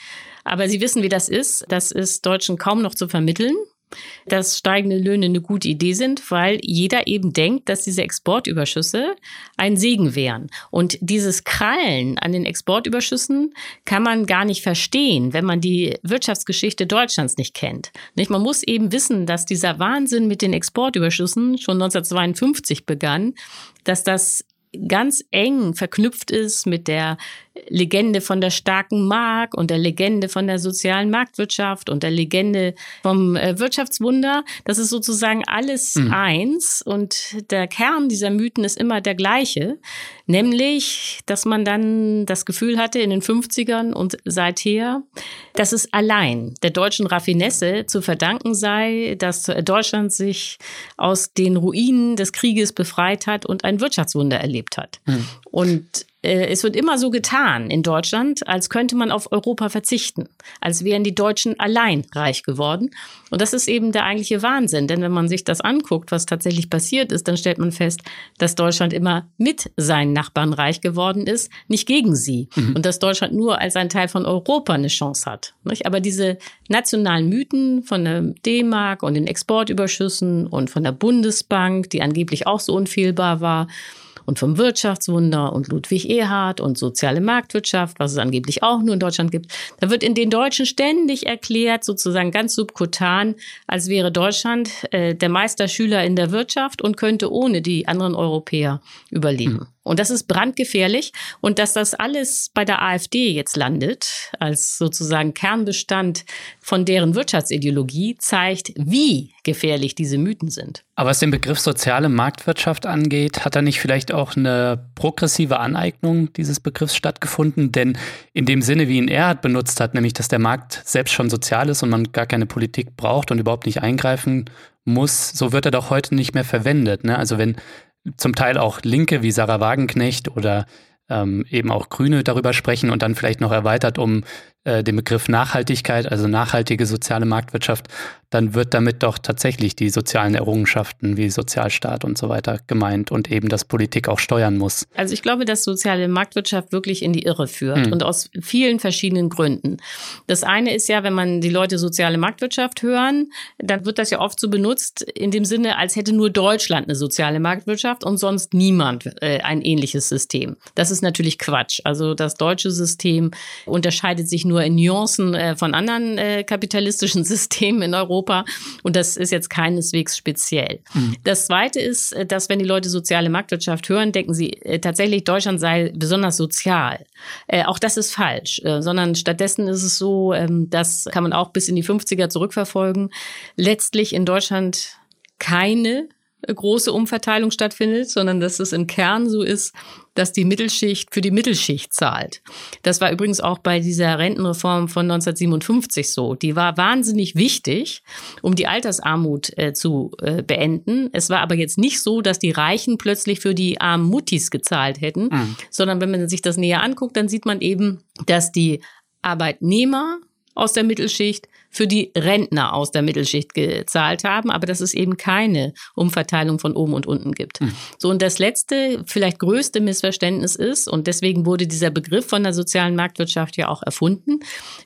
Aber Sie wissen, wie das ist. Das ist Deutschen kaum noch zu vermitteln. Dass steigende Löhne eine gute Idee sind, weil jeder eben denkt, dass diese Exportüberschüsse ein Segen wären. Und dieses Krallen an den Exportüberschüssen kann man gar nicht verstehen, wenn man die Wirtschaftsgeschichte Deutschlands nicht kennt. Nicht? Man muss eben wissen, dass dieser Wahnsinn mit den Exportüberschüssen schon 1952 begann, dass das ganz eng verknüpft ist mit der Legende von der starken Mark und der Legende von der sozialen Marktwirtschaft und der Legende vom äh, Wirtschaftswunder. Das ist sozusagen alles mhm. eins und der Kern dieser Mythen ist immer der gleiche, nämlich, dass man dann das Gefühl hatte in den 50ern und seither, dass es allein der deutschen Raffinesse zu verdanken sei, dass Deutschland sich aus den Ruinen des Krieges befreit hat und ein Wirtschaftswunder erlebt hat. Mhm. Und äh, es wird immer so getan in Deutschland, als könnte man auf Europa verzichten, als wären die Deutschen allein reich geworden. Und das ist eben der eigentliche Wahnsinn, denn wenn man sich das anguckt, was tatsächlich passiert ist, dann stellt man fest, dass Deutschland immer mit seinen Nachbarn reich geworden ist, nicht gegen sie. Mhm. Und dass Deutschland nur als ein Teil von Europa eine Chance hat. Aber diese nationalen Mythen von der D-Mark und den Exportüberschüssen und von der Bundesbank, die angeblich auch so unfehlbar war, und vom Wirtschaftswunder und Ludwig Erhard und soziale Marktwirtschaft, was es angeblich auch nur in Deutschland gibt. Da wird in den Deutschen ständig erklärt, sozusagen ganz subkutan, als wäre Deutschland äh, der Meisterschüler in der Wirtschaft und könnte ohne die anderen Europäer überleben. Mhm. Und das ist brandgefährlich. Und dass das alles bei der AfD jetzt landet, als sozusagen Kernbestand von deren Wirtschaftsideologie, zeigt, wie gefährlich diese Mythen sind. Aber was den Begriff soziale Marktwirtschaft angeht, hat da nicht vielleicht auch eine progressive Aneignung dieses Begriffs stattgefunden? Denn in dem Sinne, wie ihn Erhard benutzt hat, nämlich dass der Markt selbst schon sozial ist und man gar keine Politik braucht und überhaupt nicht eingreifen muss, so wird er doch heute nicht mehr verwendet. Ne? Also wenn zum Teil auch Linke wie Sarah Wagenknecht oder ähm, eben auch Grüne darüber sprechen und dann vielleicht noch erweitert um äh, den Begriff Nachhaltigkeit, also nachhaltige soziale Marktwirtschaft, dann wird damit doch tatsächlich die sozialen Errungenschaften wie Sozialstaat und so weiter gemeint und eben, dass Politik auch steuern muss. Also ich glaube, dass soziale Marktwirtschaft wirklich in die Irre führt hm. und aus vielen verschiedenen Gründen. Das eine ist ja, wenn man die Leute soziale Marktwirtschaft hören, dann wird das ja oft so benutzt in dem Sinne, als hätte nur Deutschland eine soziale Marktwirtschaft und sonst niemand äh, ein ähnliches System. Das ist natürlich Quatsch. Also das deutsche System unterscheidet sich nur in Nuancen äh, von anderen äh, kapitalistischen Systemen in Europa. Und das ist jetzt keineswegs speziell. Mhm. Das Zweite ist, äh, dass wenn die Leute soziale Marktwirtschaft hören, denken sie äh, tatsächlich, Deutschland sei besonders sozial. Äh, auch das ist falsch, äh, sondern stattdessen ist es so, ähm, das kann man auch bis in die 50er zurückverfolgen, letztlich in Deutschland keine große Umverteilung stattfindet, sondern dass es im Kern so ist, dass die Mittelschicht für die Mittelschicht zahlt. Das war übrigens auch bei dieser Rentenreform von 1957 so. Die war wahnsinnig wichtig, um die Altersarmut äh, zu äh, beenden. Es war aber jetzt nicht so, dass die Reichen plötzlich für die armen Muttis gezahlt hätten, mhm. sondern wenn man sich das näher anguckt, dann sieht man eben, dass die Arbeitnehmer aus der Mittelschicht für die Rentner aus der Mittelschicht gezahlt haben, aber dass es eben keine Umverteilung von oben und unten gibt. Mhm. So, und das letzte, vielleicht größte Missverständnis ist, und deswegen wurde dieser Begriff von der sozialen Marktwirtschaft ja auch erfunden,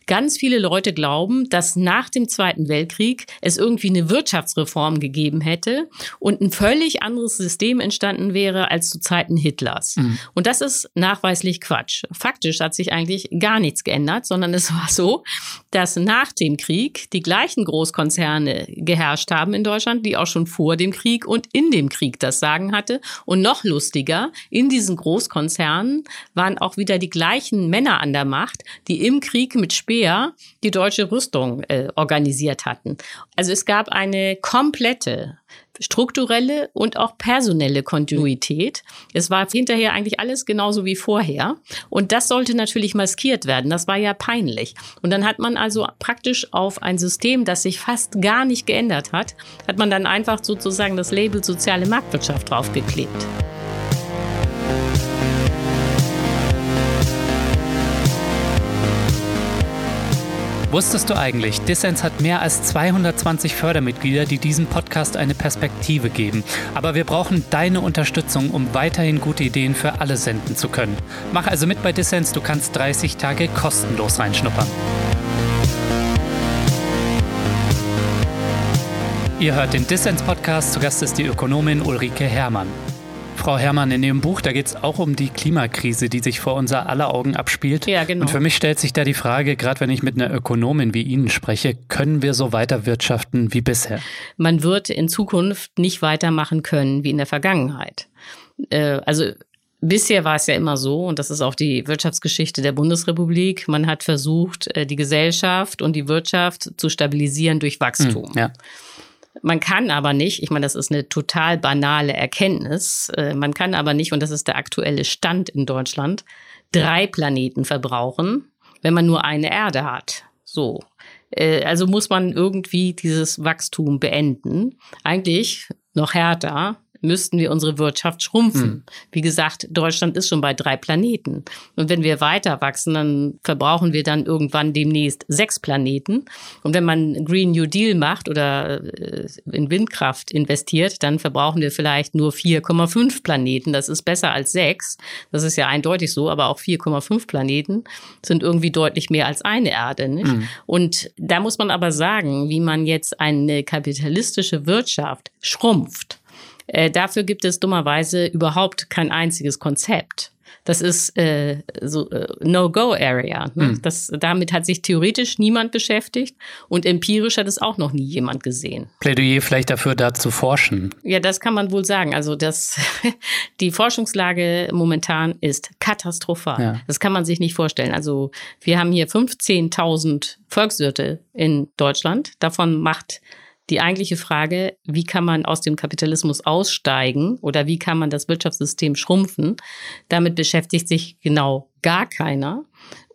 ganz viele Leute glauben, dass nach dem Zweiten Weltkrieg es irgendwie eine Wirtschaftsreform gegeben hätte und ein völlig anderes System entstanden wäre als zu Zeiten Hitlers. Mhm. Und das ist nachweislich Quatsch. Faktisch hat sich eigentlich gar nichts geändert, sondern es war so, dass nach dem Krieg Krieg die gleichen Großkonzerne geherrscht haben in Deutschland, die auch schon vor dem Krieg und in dem Krieg das Sagen hatte. Und noch lustiger, in diesen Großkonzernen waren auch wieder die gleichen Männer an der Macht, die im Krieg mit Speer die deutsche Rüstung äh, organisiert hatten. Also es gab eine komplette strukturelle und auch personelle Kontinuität. Es war hinterher eigentlich alles genauso wie vorher. Und das sollte natürlich maskiert werden. Das war ja peinlich. Und dann hat man also praktisch auf ein System, das sich fast gar nicht geändert hat, hat man dann einfach sozusagen das Label soziale Marktwirtschaft draufgeklebt. Wusstest du eigentlich, Dissens hat mehr als 220 Fördermitglieder, die diesem Podcast eine Perspektive geben. Aber wir brauchen deine Unterstützung, um weiterhin gute Ideen für alle senden zu können. Mach also mit bei Dissens, du kannst 30 Tage kostenlos reinschnuppern. Ihr hört den Dissens-Podcast. Zu Gast ist die Ökonomin Ulrike Herrmann. Frau Herrmann, in Ihrem Buch, da geht es auch um die Klimakrise, die sich vor unser aller Augen abspielt. Ja, genau. Und für mich stellt sich da die Frage, gerade wenn ich mit einer Ökonomin wie Ihnen spreche, können wir so weiter wirtschaften wie bisher? Man wird in Zukunft nicht weitermachen können wie in der Vergangenheit. Äh, also Bisher war es ja immer so, und das ist auch die Wirtschaftsgeschichte der Bundesrepublik, man hat versucht, äh, die Gesellschaft und die Wirtschaft zu stabilisieren durch Wachstum. Hm, ja. Man kann aber nicht, ich meine, das ist eine total banale Erkenntnis, äh, man kann aber nicht, und das ist der aktuelle Stand in Deutschland, drei Planeten verbrauchen, wenn man nur eine Erde hat. So. Äh, also muss man irgendwie dieses Wachstum beenden. Eigentlich noch härter, müssten wir unsere Wirtschaft schrumpfen. Mhm. Wie gesagt, Deutschland ist schon bei drei Planeten. Und wenn wir weiter wachsen, dann verbrauchen wir dann irgendwann demnächst sechs Planeten. Und wenn man Green New Deal macht oder äh, in Windkraft investiert, dann verbrauchen wir vielleicht nur 4,5 Planeten. Das ist besser als sechs. Das ist ja eindeutig so, aber auch 4,5 Planeten sind irgendwie deutlich mehr als eine Erde. Nicht? Mhm. Und da muss man aber sagen, wie man jetzt eine kapitalistische Wirtschaft schrumpft. Äh, dafür gibt es dummerweise überhaupt kein einziges Konzept. Das ist äh, so äh, No-Go-Area. Ne? Hm. Das, damit hat sich theoretisch niemand beschäftigt und empirisch hat es auch noch nie jemand gesehen. Plädoyer vielleicht dafür, da zu forschen. Ja, das kann man wohl sagen. Also das, die Forschungslage momentan ist katastrophal. Ja. Das kann man sich nicht vorstellen. Also wir haben hier 15.000 Volkswirte in Deutschland. Davon macht die eigentliche Frage, wie kann man aus dem Kapitalismus aussteigen oder wie kann man das Wirtschaftssystem schrumpfen, damit beschäftigt sich genau gar keiner.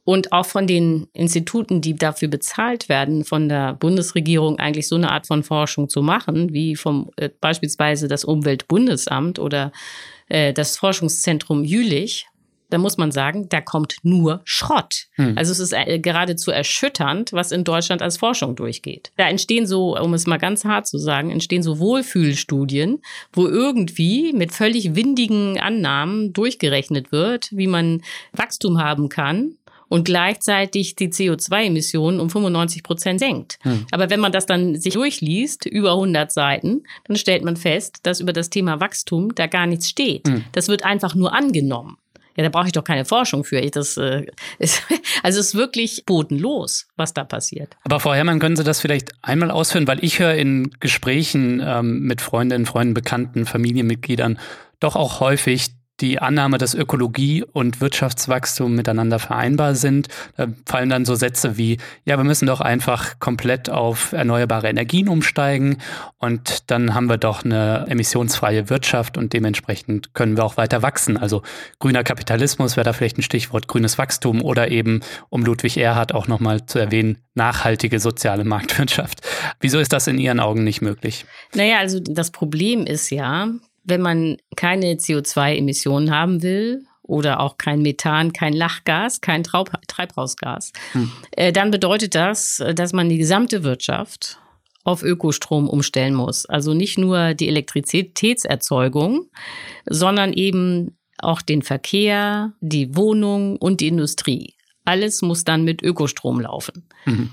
Und auch von den Instituten, die dafür bezahlt werden, von der Bundesregierung eigentlich so eine Art von Forschung zu machen, wie vom äh, beispielsweise das Umweltbundesamt oder äh, das Forschungszentrum Jülich, da muss man sagen, da kommt nur Schrott. Hm. Also es ist äh, geradezu erschütternd, was in Deutschland als Forschung durchgeht. Da entstehen so, um es mal ganz hart zu sagen, entstehen so Wohlfühlstudien, wo irgendwie mit völlig windigen Annahmen durchgerechnet wird, wie man Wachstum haben kann und gleichzeitig die CO2-Emissionen um 95 Prozent senkt. Hm. Aber wenn man das dann sich durchliest, über 100 Seiten, dann stellt man fest, dass über das Thema Wachstum da gar nichts steht. Hm. Das wird einfach nur angenommen. Ja, da brauche ich doch keine Forschung für. Ich, das, äh, ist, also es ist wirklich bodenlos, was da passiert. Aber Frau Herrmann, können Sie das vielleicht einmal ausführen? Weil ich höre in Gesprächen ähm, mit Freundinnen, Freunden, Bekannten, Familienmitgliedern doch auch häufig, die Annahme, dass Ökologie und Wirtschaftswachstum miteinander vereinbar sind. Da fallen dann so Sätze wie, ja, wir müssen doch einfach komplett auf erneuerbare Energien umsteigen und dann haben wir doch eine emissionsfreie Wirtschaft und dementsprechend können wir auch weiter wachsen. Also grüner Kapitalismus wäre da vielleicht ein Stichwort, grünes Wachstum oder eben, um Ludwig Erhard auch nochmal zu erwähnen, nachhaltige soziale Marktwirtschaft. Wieso ist das in Ihren Augen nicht möglich? Naja, also das Problem ist ja, wenn man keine CO2-Emissionen haben will oder auch kein Methan, kein Lachgas, kein Traub Treibhausgas, hm. äh, dann bedeutet das, dass man die gesamte Wirtschaft auf Ökostrom umstellen muss. Also nicht nur die Elektrizitätserzeugung, sondern eben auch den Verkehr, die Wohnung und die Industrie. Alles muss dann mit Ökostrom laufen. Mhm.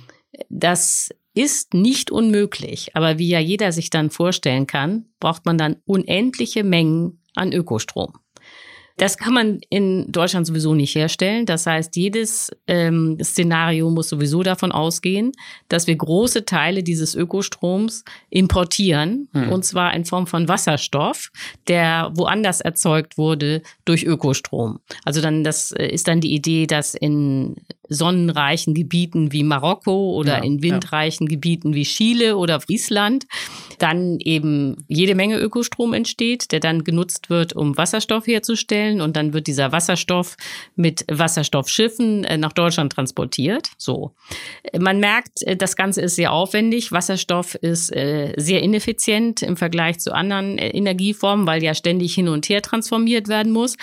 Das ist nicht unmöglich, aber wie ja jeder sich dann vorstellen kann, braucht man dann unendliche Mengen an Ökostrom. Das kann man in Deutschland sowieso nicht herstellen. Das heißt, jedes ähm, Szenario muss sowieso davon ausgehen, dass wir große Teile dieses Ökostroms importieren, hm. und zwar in Form von Wasserstoff, der woanders erzeugt wurde durch Ökostrom. Also dann, das äh, ist dann die Idee, dass in sonnenreichen Gebieten wie Marokko oder ja, in windreichen ja. Gebieten wie Chile oder Friesland dann eben jede Menge Ökostrom entsteht, der dann genutzt wird, um Wasserstoff herzustellen und dann wird dieser Wasserstoff mit Wasserstoffschiffen äh, nach Deutschland transportiert. So. Man merkt, äh, das Ganze ist sehr aufwendig. Wasserstoff ist äh, sehr ineffizient im Vergleich zu anderen Energieformen, weil ja ständig hin und her transformiert werden muss.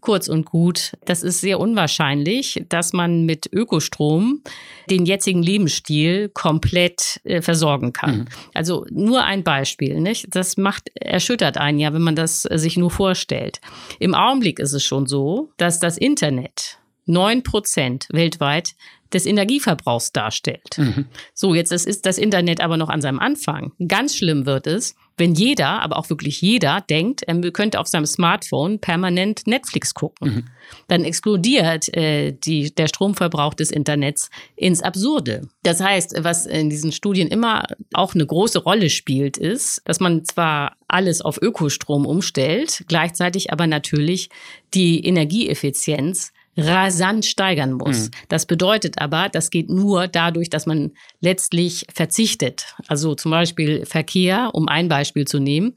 Kurz und gut, das ist sehr unwahrscheinlich, dass man mit Ökostrom den jetzigen Lebensstil komplett äh, versorgen kann. Mhm. Also nur ein Beispiel, nicht? Das macht, erschüttert einen ja, wenn man das sich nur vorstellt. Im Augenblick ist es schon so, dass das Internet neun Prozent weltweit des Energieverbrauchs darstellt. Mhm. So, jetzt ist das Internet aber noch an seinem Anfang. Ganz schlimm wird es, wenn jeder, aber auch wirklich jeder, denkt, er könnte auf seinem Smartphone permanent Netflix gucken. Mhm. Dann explodiert äh, die, der Stromverbrauch des Internets ins Absurde. Das heißt, was in diesen Studien immer auch eine große Rolle spielt, ist, dass man zwar alles auf Ökostrom umstellt, gleichzeitig aber natürlich die Energieeffizienz rasant steigern muss. Mhm. Das bedeutet aber, das geht nur dadurch, dass man letztlich verzichtet. Also zum Beispiel Verkehr, um ein Beispiel zu nehmen,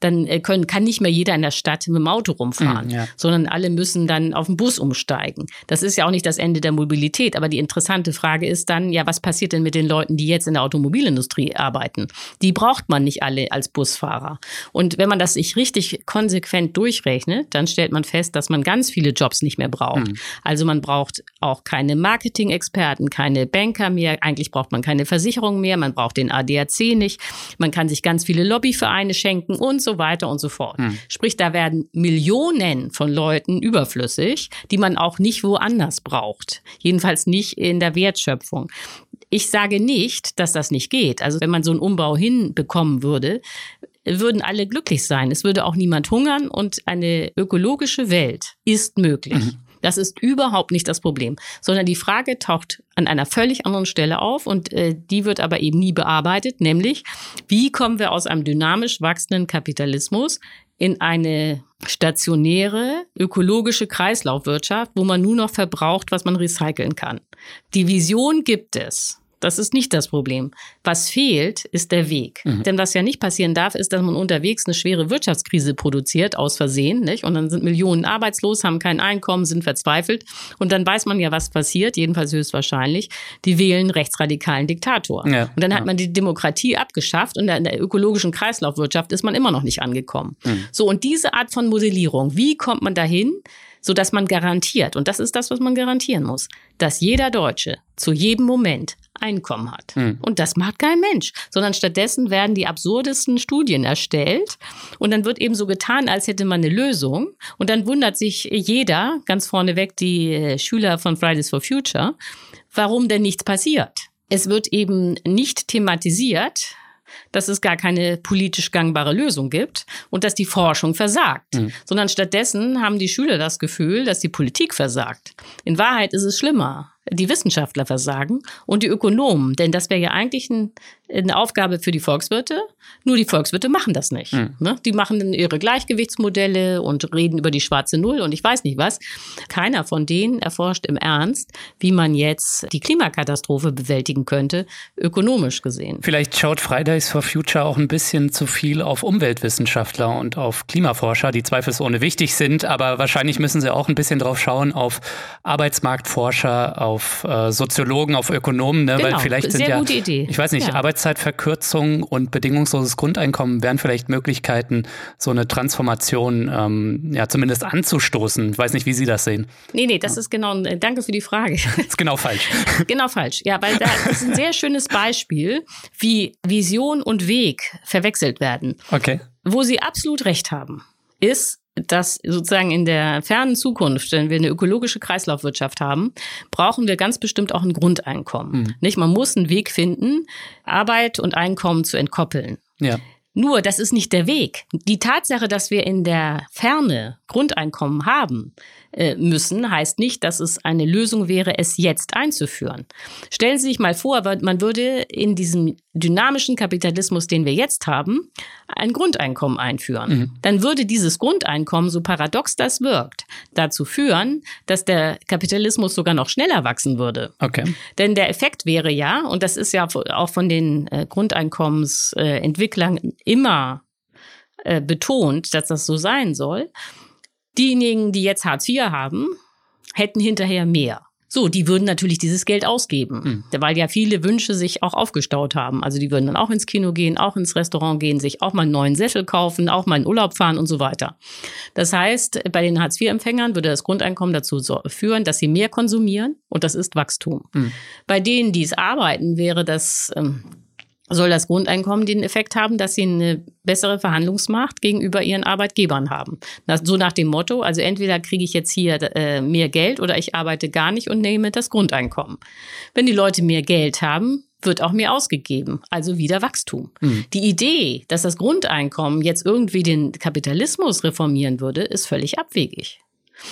dann äh, können, kann nicht mehr jeder in der Stadt mit dem Auto rumfahren, mhm, ja. sondern alle müssen dann auf den Bus umsteigen. Das ist ja auch nicht das Ende der Mobilität, aber die interessante Frage ist dann, ja, was passiert denn mit den Leuten, die jetzt in der Automobilindustrie arbeiten? Die braucht man nicht alle als Busfahrer. Und wenn man das sich richtig konsequent durchrechnet, dann stellt man fest, dass man ganz viele Jobs nicht mehr braucht. Mhm. Also man braucht auch keine Marketing-Experten, keine Banker mehr. Eigentlich braucht man keine Versicherung mehr. Man braucht den ADAC nicht. Man kann sich ganz viele Lobbyvereine schenken und so weiter und so fort. Hm. Sprich, da werden Millionen von Leuten überflüssig, die man auch nicht woanders braucht. Jedenfalls nicht in der Wertschöpfung. Ich sage nicht, dass das nicht geht. Also wenn man so einen Umbau hinbekommen würde, würden alle glücklich sein. Es würde auch niemand hungern und eine ökologische Welt ist möglich. Mhm. Das ist überhaupt nicht das Problem, sondern die Frage taucht an einer völlig anderen Stelle auf und äh, die wird aber eben nie bearbeitet, nämlich wie kommen wir aus einem dynamisch wachsenden Kapitalismus in eine stationäre ökologische Kreislaufwirtschaft, wo man nur noch verbraucht, was man recyceln kann. Die Vision gibt es. Das ist nicht das Problem. Was fehlt, ist der Weg. Mhm. Denn was ja nicht passieren darf, ist, dass man unterwegs eine schwere Wirtschaftskrise produziert, aus Versehen, nicht? Und dann sind Millionen arbeitslos, haben kein Einkommen, sind verzweifelt. Und dann weiß man ja, was passiert, jedenfalls höchstwahrscheinlich. Die wählen rechtsradikalen Diktator. Ja, und dann hat man die Demokratie abgeschafft und in der ökologischen Kreislaufwirtschaft ist man immer noch nicht angekommen. Mhm. So, und diese Art von Modellierung, wie kommt man dahin? so dass man garantiert, und das ist das, was man garantieren muss, dass jeder Deutsche zu jedem Moment Einkommen hat. Hm. Und das macht kein Mensch, sondern stattdessen werden die absurdesten Studien erstellt und dann wird eben so getan, als hätte man eine Lösung und dann wundert sich jeder, ganz vorneweg die Schüler von Fridays for Future, warum denn nichts passiert. Es wird eben nicht thematisiert, dass es gar keine politisch gangbare Lösung gibt und dass die Forschung versagt, mhm. sondern stattdessen haben die Schüler das Gefühl, dass die Politik versagt. In Wahrheit ist es schlimmer die Wissenschaftler versagen und die Ökonomen. Denn das wäre ja eigentlich ein, eine Aufgabe für die Volkswirte. Nur die Volkswirte machen das nicht. Mhm. Ne? Die machen dann ihre Gleichgewichtsmodelle und reden über die schwarze Null und ich weiß nicht was. Keiner von denen erforscht im Ernst, wie man jetzt die Klimakatastrophe bewältigen könnte, ökonomisch gesehen. Vielleicht schaut Fridays for Future auch ein bisschen zu viel auf Umweltwissenschaftler und auf Klimaforscher, die zweifelsohne wichtig sind, aber wahrscheinlich müssen sie auch ein bisschen drauf schauen auf Arbeitsmarktforscher, auf äh, Soziologen, auf Ökonomen, ne? genau, weil vielleicht sind ja, Idee. ich weiß nicht, ja. Arbeitszeitverkürzung und bedingungsloses Grundeinkommen wären vielleicht Möglichkeiten, so eine Transformation ähm, ja zumindest anzustoßen. Ich weiß nicht, wie Sie das sehen. Nee, nee, das ist genau, äh, danke für die Frage. Das ist genau falsch. genau falsch. Ja, weil da, das ist ein sehr schönes Beispiel, wie Vision und Weg verwechselt werden. Okay. Wo Sie absolut recht haben, ist, dass sozusagen in der fernen Zukunft, wenn wir eine ökologische Kreislaufwirtschaft haben, brauchen wir ganz bestimmt auch ein Grundeinkommen. Mhm. Nicht? Man muss einen Weg finden, Arbeit und Einkommen zu entkoppeln. Ja. Nur, das ist nicht der Weg. Die Tatsache, dass wir in der Ferne Grundeinkommen haben, müssen, heißt nicht, dass es eine Lösung wäre, es jetzt einzuführen. Stellen Sie sich mal vor, man würde in diesem dynamischen Kapitalismus, den wir jetzt haben, ein Grundeinkommen einführen. Mhm. Dann würde dieses Grundeinkommen, so paradox das wirkt, dazu führen, dass der Kapitalismus sogar noch schneller wachsen würde. Okay. Denn der Effekt wäre ja, und das ist ja auch von den äh, Grundeinkommensentwicklern immer äh, betont, dass das so sein soll, Diejenigen, die jetzt Hartz IV haben, hätten hinterher mehr. So, die würden natürlich dieses Geld ausgeben, mhm. weil ja viele Wünsche sich auch aufgestaut haben. Also die würden dann auch ins Kino gehen, auch ins Restaurant gehen, sich auch mal einen neuen Sessel kaufen, auch mal in Urlaub fahren und so weiter. Das heißt, bei den Hartz-IV-Empfängern würde das Grundeinkommen dazu führen, dass sie mehr konsumieren und das ist Wachstum. Mhm. Bei denen, die es arbeiten, wäre das ähm, soll das Grundeinkommen den Effekt haben, dass sie eine bessere Verhandlungsmacht gegenüber ihren Arbeitgebern haben. so nach dem Motto, also entweder kriege ich jetzt hier äh, mehr Geld oder ich arbeite gar nicht und nehme das Grundeinkommen. Wenn die Leute mehr Geld haben, wird auch mehr ausgegeben, also wieder Wachstum. Mhm. Die Idee, dass das Grundeinkommen jetzt irgendwie den Kapitalismus reformieren würde, ist völlig abwegig.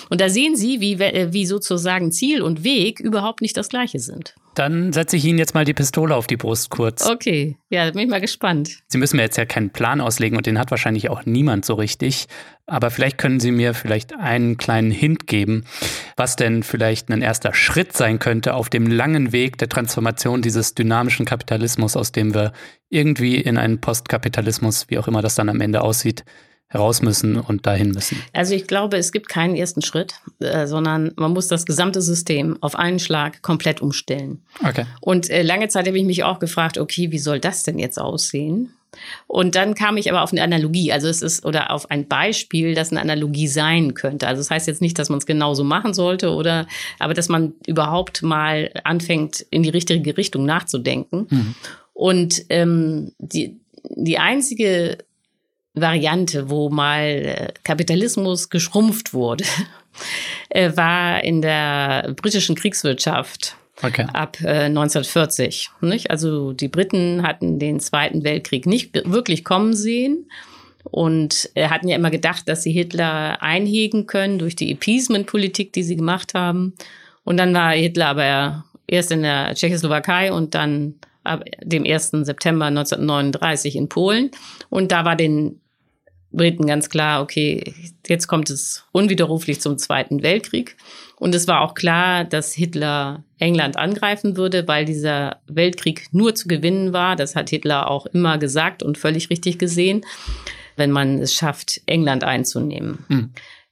Und da sehen Sie, wie, wie sozusagen Ziel und Weg überhaupt nicht das gleiche sind. Dann setze ich Ihnen jetzt mal die Pistole auf die Brust kurz. Okay, ja, bin ich mal gespannt. Sie müssen mir jetzt ja keinen Plan auslegen und den hat wahrscheinlich auch niemand so richtig. Aber vielleicht können Sie mir vielleicht einen kleinen Hint geben, was denn vielleicht ein erster Schritt sein könnte auf dem langen Weg der Transformation dieses dynamischen Kapitalismus, aus dem wir irgendwie in einen Postkapitalismus, wie auch immer das dann am Ende aussieht, heraus müssen und dahin müssen? Also ich glaube, es gibt keinen ersten Schritt, äh, sondern man muss das gesamte System auf einen Schlag komplett umstellen. Okay. Und äh, lange Zeit habe ich mich auch gefragt, okay, wie soll das denn jetzt aussehen? Und dann kam ich aber auf eine Analogie, also es ist oder auf ein Beispiel, das eine Analogie sein könnte. Also das heißt jetzt nicht, dass man es genauso machen sollte oder, aber dass man überhaupt mal anfängt, in die richtige Richtung nachzudenken. Mhm. Und ähm, die, die einzige Variante, wo mal äh, Kapitalismus geschrumpft wurde, äh, war in der britischen Kriegswirtschaft. Okay. Ab äh, 1940. Nicht? Also die Briten hatten den Zweiten Weltkrieg nicht wirklich kommen sehen und äh, hatten ja immer gedacht, dass sie Hitler einhegen können durch die Appeasement-Politik, die sie gemacht haben. Und dann war Hitler aber erst in der Tschechoslowakei und dann ab dem 1. September 1939 in Polen. Und da war den Briten ganz klar, okay, jetzt kommt es unwiderruflich zum Zweiten Weltkrieg. Und es war auch klar, dass Hitler England angreifen würde, weil dieser Weltkrieg nur zu gewinnen war. Das hat Hitler auch immer gesagt und völlig richtig gesehen, wenn man es schafft, England einzunehmen. Mhm.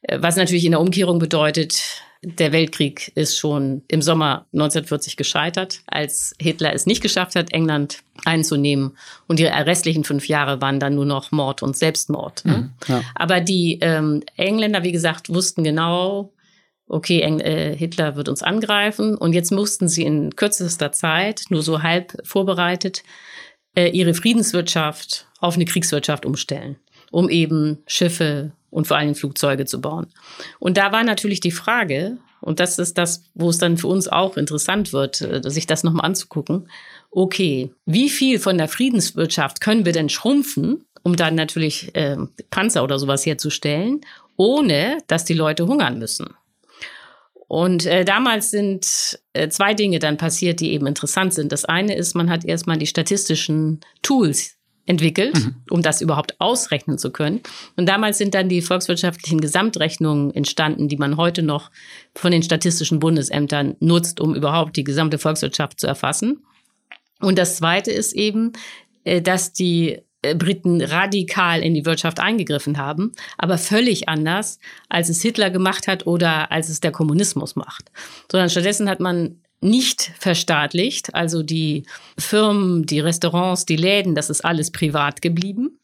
Was natürlich in der Umkehrung bedeutet, der Weltkrieg ist schon im Sommer 1940 gescheitert, als Hitler es nicht geschafft hat, England einzunehmen. Und die restlichen fünf Jahre waren dann nur noch Mord und Selbstmord. Ne? Mhm, ja. Aber die ähm, Engländer, wie gesagt, wussten genau, okay, Eng äh, Hitler wird uns angreifen. Und jetzt mussten sie in kürzester Zeit, nur so halb vorbereitet, äh, ihre Friedenswirtschaft auf eine Kriegswirtschaft umstellen, um eben Schiffe und vor allem Flugzeuge zu bauen. Und da war natürlich die Frage, und das ist das, wo es dann für uns auch interessant wird, äh, sich das nochmal anzugucken. Okay, wie viel von der Friedenswirtschaft können wir denn schrumpfen, um dann natürlich äh, Panzer oder sowas herzustellen, ohne dass die Leute hungern müssen? Und äh, damals sind äh, zwei Dinge dann passiert, die eben interessant sind. Das eine ist, man hat erstmal die statistischen Tools entwickelt, mhm. um das überhaupt ausrechnen zu können. Und damals sind dann die volkswirtschaftlichen Gesamtrechnungen entstanden, die man heute noch von den statistischen Bundesämtern nutzt, um überhaupt die gesamte Volkswirtschaft zu erfassen. Und das Zweite ist eben, äh, dass die äh, Briten radikal in die Wirtschaft eingegriffen haben, aber völlig anders, als es Hitler gemacht hat oder als es der Kommunismus macht. Sondern stattdessen hat man nicht verstaatlicht. Also die Firmen, die Restaurants, die Läden, das ist alles privat geblieben.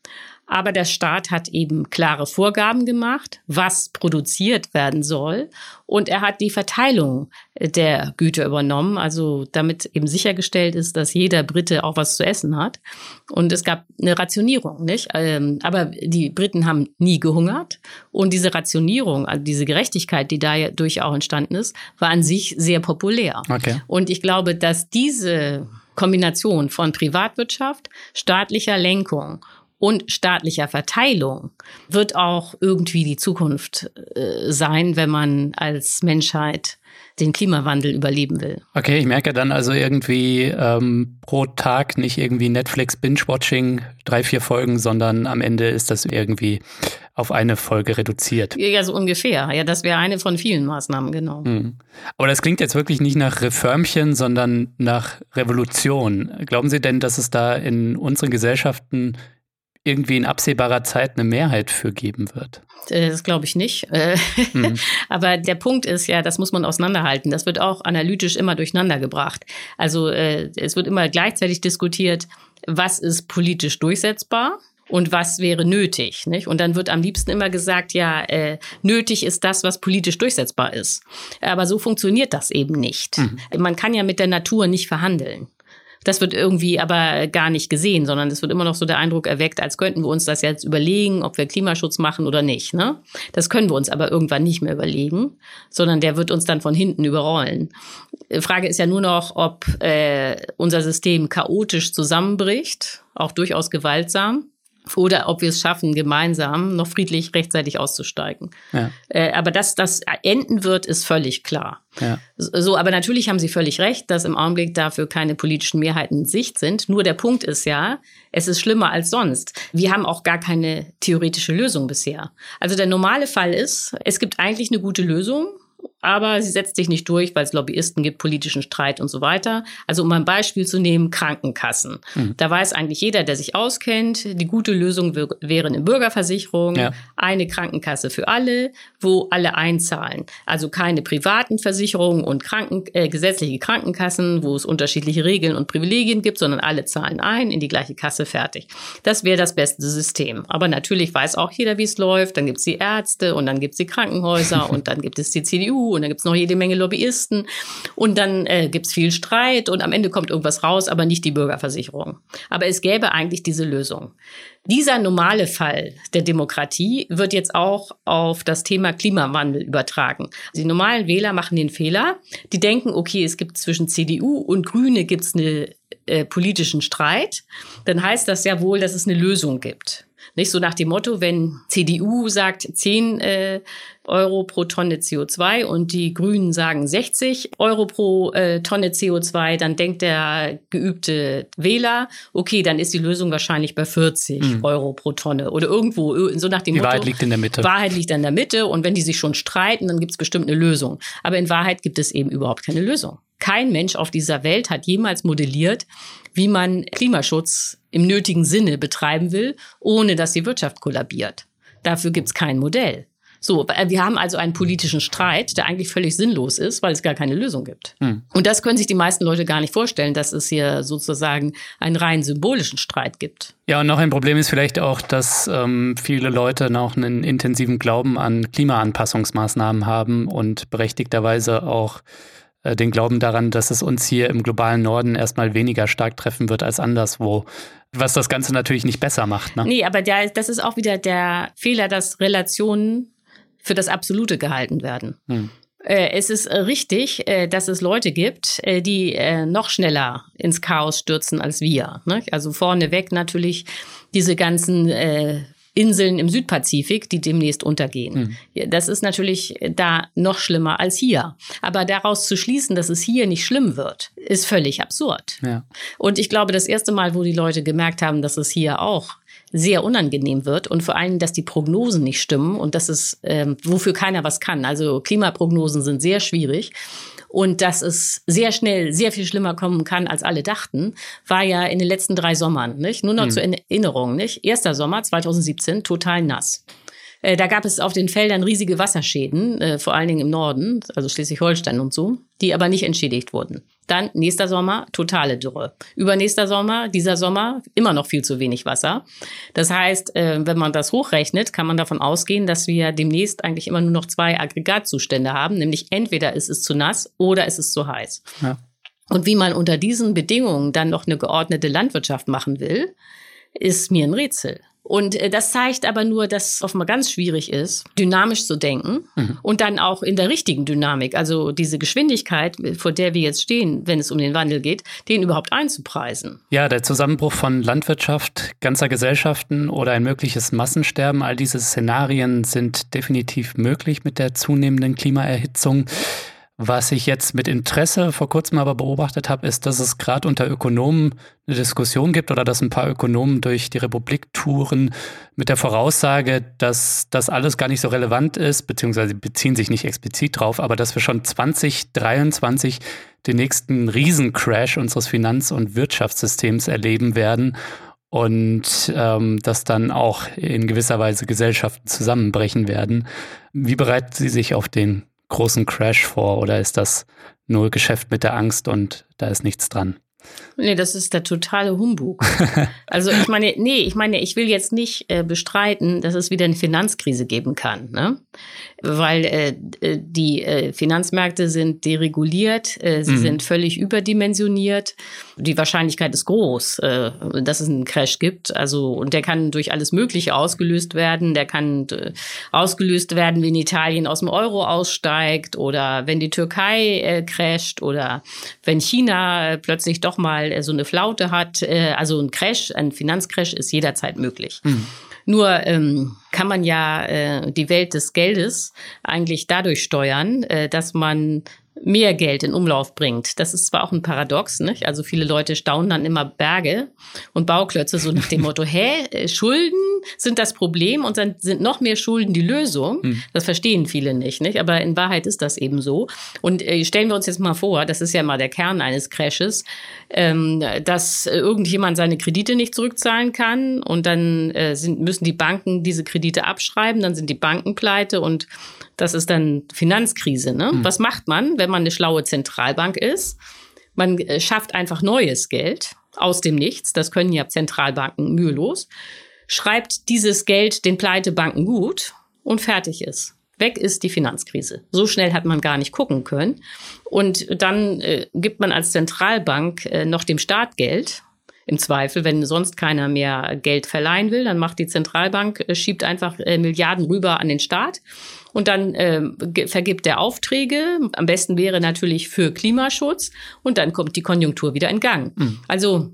Aber der Staat hat eben klare Vorgaben gemacht, was produziert werden soll. Und er hat die Verteilung der Güter übernommen, also damit eben sichergestellt ist, dass jeder Brite auch was zu essen hat. Und es gab eine Rationierung, nicht? Ähm, aber die Briten haben nie gehungert. Und diese Rationierung, also diese Gerechtigkeit, die dadurch auch entstanden ist, war an sich sehr populär. Okay. Und ich glaube, dass diese Kombination von Privatwirtschaft, staatlicher Lenkung und staatlicher Verteilung wird auch irgendwie die Zukunft äh, sein, wenn man als Menschheit den Klimawandel überleben will. Okay, ich merke dann also irgendwie ähm, pro Tag nicht irgendwie Netflix Binge-Watching, drei, vier Folgen, sondern am Ende ist das irgendwie auf eine Folge reduziert. Ja, so ungefähr. Ja, das wäre eine von vielen Maßnahmen, genau. Mhm. Aber das klingt jetzt wirklich nicht nach Reformchen, sondern nach Revolution. Glauben Sie denn, dass es da in unseren Gesellschaften irgendwie in absehbarer Zeit eine Mehrheit für geben wird. Äh, das glaube ich nicht. Äh, mhm. Aber der Punkt ist ja, das muss man auseinanderhalten. Das wird auch analytisch immer durcheinander gebracht. Also äh, es wird immer gleichzeitig diskutiert, was ist politisch durchsetzbar und was wäre nötig. Nicht? Und dann wird am liebsten immer gesagt, ja, äh, nötig ist das, was politisch durchsetzbar ist. Aber so funktioniert das eben nicht. Mhm. Man kann ja mit der Natur nicht verhandeln. Das wird irgendwie aber gar nicht gesehen, sondern es wird immer noch so der Eindruck erweckt, als könnten wir uns das jetzt überlegen, ob wir Klimaschutz machen oder nicht. Ne? Das können wir uns aber irgendwann nicht mehr überlegen, sondern der wird uns dann von hinten überrollen. Die Frage ist ja nur noch, ob äh, unser System chaotisch zusammenbricht, auch durchaus gewaltsam oder ob wir es schaffen, gemeinsam noch friedlich rechtzeitig auszusteigen. Ja. Äh, aber dass das enden wird, ist völlig klar. Ja. So, aber natürlich haben Sie völlig recht, dass im Augenblick dafür keine politischen Mehrheiten in Sicht sind. Nur der Punkt ist ja, es ist schlimmer als sonst. Wir haben auch gar keine theoretische Lösung bisher. Also der normale Fall ist, es gibt eigentlich eine gute Lösung aber sie setzt sich nicht durch, weil es Lobbyisten gibt, politischen Streit und so weiter. Also um ein Beispiel zu nehmen, Krankenkassen. Mhm. Da weiß eigentlich jeder, der sich auskennt, die gute Lösung wäre eine Bürgerversicherung, ja. eine Krankenkasse für alle, wo alle einzahlen. Also keine privaten Versicherungen und Kranken, äh, gesetzliche Krankenkassen, wo es unterschiedliche Regeln und Privilegien gibt, sondern alle zahlen ein in die gleiche Kasse fertig. Das wäre das beste System. Aber natürlich weiß auch jeder, wie es läuft. Dann gibt es die Ärzte und dann gibt es die Krankenhäuser und dann gibt es die CDU und dann gibt es noch jede Menge Lobbyisten und dann äh, gibt es viel Streit und am Ende kommt irgendwas raus, aber nicht die Bürgerversicherung. Aber es gäbe eigentlich diese Lösung. Dieser normale Fall der Demokratie wird jetzt auch auf das Thema Klimawandel übertragen. Die normalen Wähler machen den Fehler, die denken, okay, es gibt zwischen CDU und Grüne gibt es einen äh, politischen Streit, dann heißt das ja wohl, dass es eine Lösung gibt. Nicht so nach dem Motto, wenn CDU sagt 10 äh, Euro pro Tonne CO2 und die Grünen sagen 60 Euro pro äh, Tonne CO2, dann denkt der geübte Wähler, okay, dann ist die Lösung wahrscheinlich bei 40 mhm. Euro pro Tonne oder irgendwo, so nach dem die Motto. Wahrheit liegt in der Mitte. Wahrheit liegt in der Mitte und wenn die sich schon streiten, dann gibt es bestimmt eine Lösung. Aber in Wahrheit gibt es eben überhaupt keine Lösung. Kein Mensch auf dieser Welt hat jemals modelliert, wie man Klimaschutz im nötigen Sinne betreiben will, ohne dass die Wirtschaft kollabiert. Dafür gibt es kein Modell. So, wir haben also einen politischen Streit, der eigentlich völlig sinnlos ist, weil es gar keine Lösung gibt. Hm. Und das können sich die meisten Leute gar nicht vorstellen, dass es hier sozusagen einen rein symbolischen Streit gibt. Ja, und noch ein Problem ist vielleicht auch, dass ähm, viele Leute noch einen intensiven Glauben an Klimaanpassungsmaßnahmen haben und berechtigterweise auch äh, den Glauben daran, dass es uns hier im globalen Norden erstmal weniger stark treffen wird als anderswo. Was das Ganze natürlich nicht besser macht. Ne? Nee, aber der, das ist auch wieder der Fehler, dass Relationen für das Absolute gehalten werden. Hm. Äh, es ist richtig, äh, dass es Leute gibt, die noch schneller ins Chaos stürzen als wir. Ne? Also vorneweg natürlich diese ganzen Inseln im Südpazifik, die demnächst untergehen. Mhm. Das ist natürlich da noch schlimmer als hier. Aber daraus zu schließen, dass es hier nicht schlimm wird, ist völlig absurd. Ja. Und ich glaube, das erste Mal, wo die Leute gemerkt haben, dass es hier auch sehr unangenehm wird und vor allem, dass die Prognosen nicht stimmen und dass es, ähm, wofür keiner was kann. Also Klimaprognosen sind sehr schwierig und dass es sehr schnell sehr viel schlimmer kommen kann, als alle dachten, war ja in den letzten drei Sommern. Nicht? Nur noch mhm. zur Erinnerung. Nicht? Erster Sommer 2017, total nass. Äh, da gab es auf den Feldern riesige Wasserschäden, äh, vor allen Dingen im Norden, also Schleswig-Holstein und so, die aber nicht entschädigt wurden. Dann nächster Sommer, totale Dürre. Übernächster Sommer, dieser Sommer, immer noch viel zu wenig Wasser. Das heißt, äh, wenn man das hochrechnet, kann man davon ausgehen, dass wir demnächst eigentlich immer nur noch zwei Aggregatzustände haben, nämlich entweder ist es zu nass oder ist es zu heiß. Ja. Und wie man unter diesen Bedingungen dann noch eine geordnete Landwirtschaft machen will, ist mir ein Rätsel. Und äh, das zeigt aber nur, dass es offenbar ganz schwierig ist, dynamisch zu denken mhm. und dann auch in der richtigen Dynamik, also diese Geschwindigkeit, vor der wir jetzt stehen, wenn es um den Wandel geht, den überhaupt einzupreisen. Ja, der Zusammenbruch von Landwirtschaft, ganzer Gesellschaften oder ein mögliches Massensterben, all diese Szenarien sind definitiv möglich mit der zunehmenden Klimaerhitzung. Was ich jetzt mit Interesse vor kurzem aber beobachtet habe, ist, dass es gerade unter Ökonomen eine Diskussion gibt oder dass ein paar Ökonomen durch die Republik touren mit der Voraussage, dass das alles gar nicht so relevant ist, beziehungsweise beziehen sich nicht explizit drauf, aber dass wir schon 2023 den nächsten Riesencrash unseres Finanz- und Wirtschaftssystems erleben werden und ähm, dass dann auch in gewisser Weise Gesellschaften zusammenbrechen werden. Wie bereiten Sie sich auf den großen Crash vor oder ist das nur Geschäft mit der Angst und da ist nichts dran? Nee, das ist der totale Humbug. also ich meine, nee, ich meine, ich will jetzt nicht äh, bestreiten, dass es wieder eine Finanzkrise geben kann, ne? Weil äh, äh die äh, Finanzmärkte sind dereguliert, äh, sie mhm. sind völlig überdimensioniert. Die Wahrscheinlichkeit ist groß, äh, dass es einen Crash gibt. Also und der kann durch alles Mögliche ausgelöst werden. Der kann äh, ausgelöst werden, wenn Italien aus dem Euro aussteigt oder wenn die Türkei äh, crasht oder wenn China äh, plötzlich doch mal mal so eine Flaute hat. Äh, also ein Crash, ein Finanzcrash ist jederzeit möglich. Mhm. Nur ähm, kann man ja äh, die Welt des Geldes eigentlich dadurch steuern, äh, dass man mehr Geld in Umlauf bringt. Das ist zwar auch ein Paradox, nicht? Also viele Leute staunen dann immer Berge und Bauklötze so nach dem Motto, hä, äh, Schulden sind das Problem und dann sind noch mehr Schulden die Lösung. Hm. Das verstehen viele nicht, nicht? Aber in Wahrheit ist das eben so. Und äh, stellen wir uns jetzt mal vor, das ist ja mal der Kern eines Crashes, ähm, dass irgendjemand seine Kredite nicht zurückzahlen kann und dann äh, sind, müssen die Banken diese Kredite abschreiben, dann sind die Banken pleite und das ist dann Finanzkrise. Ne? Mhm. Was macht man, wenn man eine schlaue Zentralbank ist? Man äh, schafft einfach neues Geld aus dem Nichts. Das können ja Zentralbanken mühelos. Schreibt dieses Geld den Pleitebanken gut und fertig ist. Weg ist die Finanzkrise. So schnell hat man gar nicht gucken können. Und dann äh, gibt man als Zentralbank äh, noch dem Staat Geld im Zweifel, wenn sonst keiner mehr Geld verleihen will, dann macht die Zentralbank, äh, schiebt einfach äh, Milliarden rüber an den Staat und dann äh, vergibt er Aufträge. Am besten wäre natürlich für Klimaschutz und dann kommt die Konjunktur wieder in Gang. Mhm. Also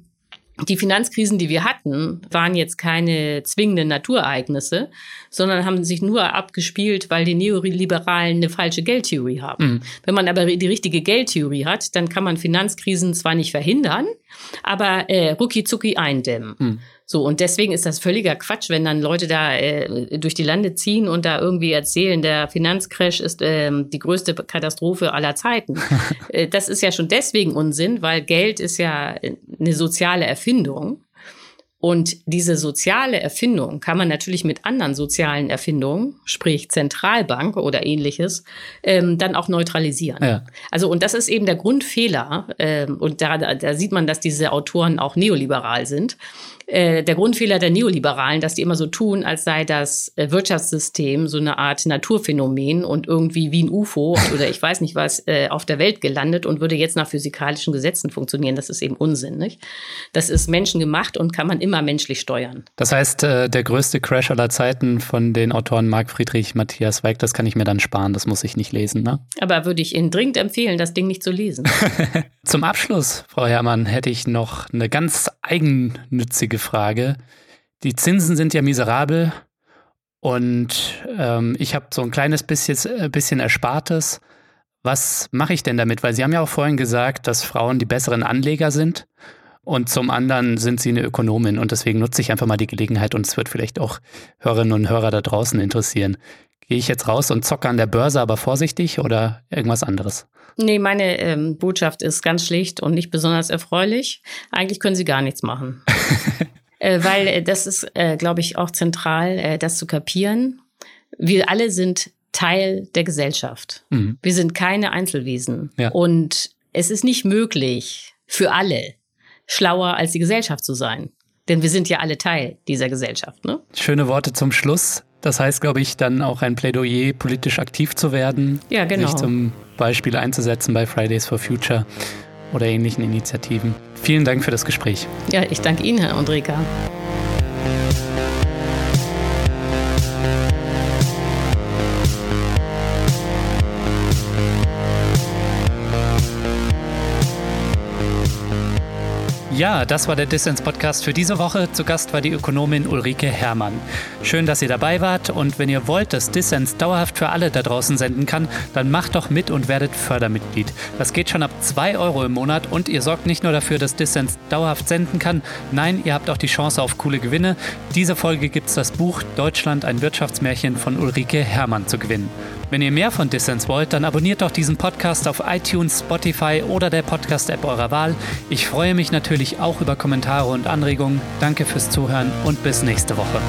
die Finanzkrisen, die wir hatten, waren jetzt keine zwingenden Naturereignisse, sondern haben sich nur abgespielt, weil die Neoliberalen eine falsche Geldtheorie haben. Mhm. Wenn man aber die richtige Geldtheorie hat, dann kann man Finanzkrisen zwar nicht verhindern, aber äh, rucki zucki eindämmen. Mhm. So, und deswegen ist das völliger Quatsch, wenn dann Leute da äh, durch die Lande ziehen und da irgendwie erzählen, der Finanzcrash ist äh, die größte Katastrophe aller Zeiten. äh, das ist ja schon deswegen Unsinn, weil Geld ist ja eine soziale Erfindung. Und diese soziale Erfindung kann man natürlich mit anderen sozialen Erfindungen, sprich Zentralbank oder ähnliches, ähm, dann auch neutralisieren. Ja. Also und das ist eben der Grundfehler. Ähm, und da, da sieht man, dass diese Autoren auch neoliberal sind. Äh, der Grundfehler der Neoliberalen, dass die immer so tun, als sei das äh, Wirtschaftssystem so eine Art Naturphänomen und irgendwie wie ein UFO oder ich weiß nicht was äh, auf der Welt gelandet und würde jetzt nach physikalischen Gesetzen funktionieren. Das ist eben Unsinn. Nicht? Das ist menschengemacht und kann man immer menschlich steuern. Das heißt, der größte Crash aller Zeiten von den Autoren Marc Friedrich, Matthias Weig, das kann ich mir dann sparen, das muss ich nicht lesen. Ne? Aber würde ich Ihnen dringend empfehlen, das Ding nicht zu lesen. Zum Abschluss, Frau Herrmann, hätte ich noch eine ganz eigennützige wichtige Frage. Die Zinsen sind ja miserabel und ähm, ich habe so ein kleines bisschen, äh, bisschen Erspartes. Was mache ich denn damit? Weil Sie haben ja auch vorhin gesagt, dass Frauen die besseren Anleger sind. Und zum anderen sind sie eine Ökonomin und deswegen nutze ich einfach mal die Gelegenheit und es wird vielleicht auch Hörerinnen und Hörer da draußen interessieren. Gehe ich jetzt raus und zocke an der Börse, aber vorsichtig oder irgendwas anderes? Nee, meine ähm, Botschaft ist ganz schlicht und nicht besonders erfreulich. Eigentlich können Sie gar nichts machen. äh, weil äh, das ist, äh, glaube ich, auch zentral, äh, das zu kapieren. Wir alle sind Teil der Gesellschaft. Mhm. Wir sind keine Einzelwesen. Ja. Und es ist nicht möglich für alle, schlauer als die Gesellschaft zu sein. Denn wir sind ja alle Teil dieser Gesellschaft. Ne? Schöne Worte zum Schluss. Das heißt, glaube ich, dann auch ein Plädoyer, politisch aktiv zu werden. Ja, genau. Sich zum Beispiel einzusetzen bei Fridays for Future oder ähnlichen Initiativen. Vielen Dank für das Gespräch. Ja, ich danke Ihnen, Herr Andreka. Ja, das war der Dissens-Podcast für diese Woche. Zu Gast war die Ökonomin Ulrike Herrmann. Schön, dass ihr dabei wart und wenn ihr wollt, dass Dissens dauerhaft für alle da draußen senden kann, dann macht doch mit und werdet Fördermitglied. Das geht schon ab 2 Euro im Monat und ihr sorgt nicht nur dafür, dass Dissens dauerhaft senden kann, nein, ihr habt auch die Chance auf coole Gewinne. Diese Folge gibt es das Buch Deutschland ein Wirtschaftsmärchen von Ulrike Herrmann zu gewinnen. Wenn ihr mehr von Dissens wollt, dann abonniert doch diesen Podcast auf iTunes, Spotify oder der Podcast-App eurer Wahl. Ich freue mich natürlich auch über Kommentare und Anregungen. Danke fürs Zuhören und bis nächste Woche.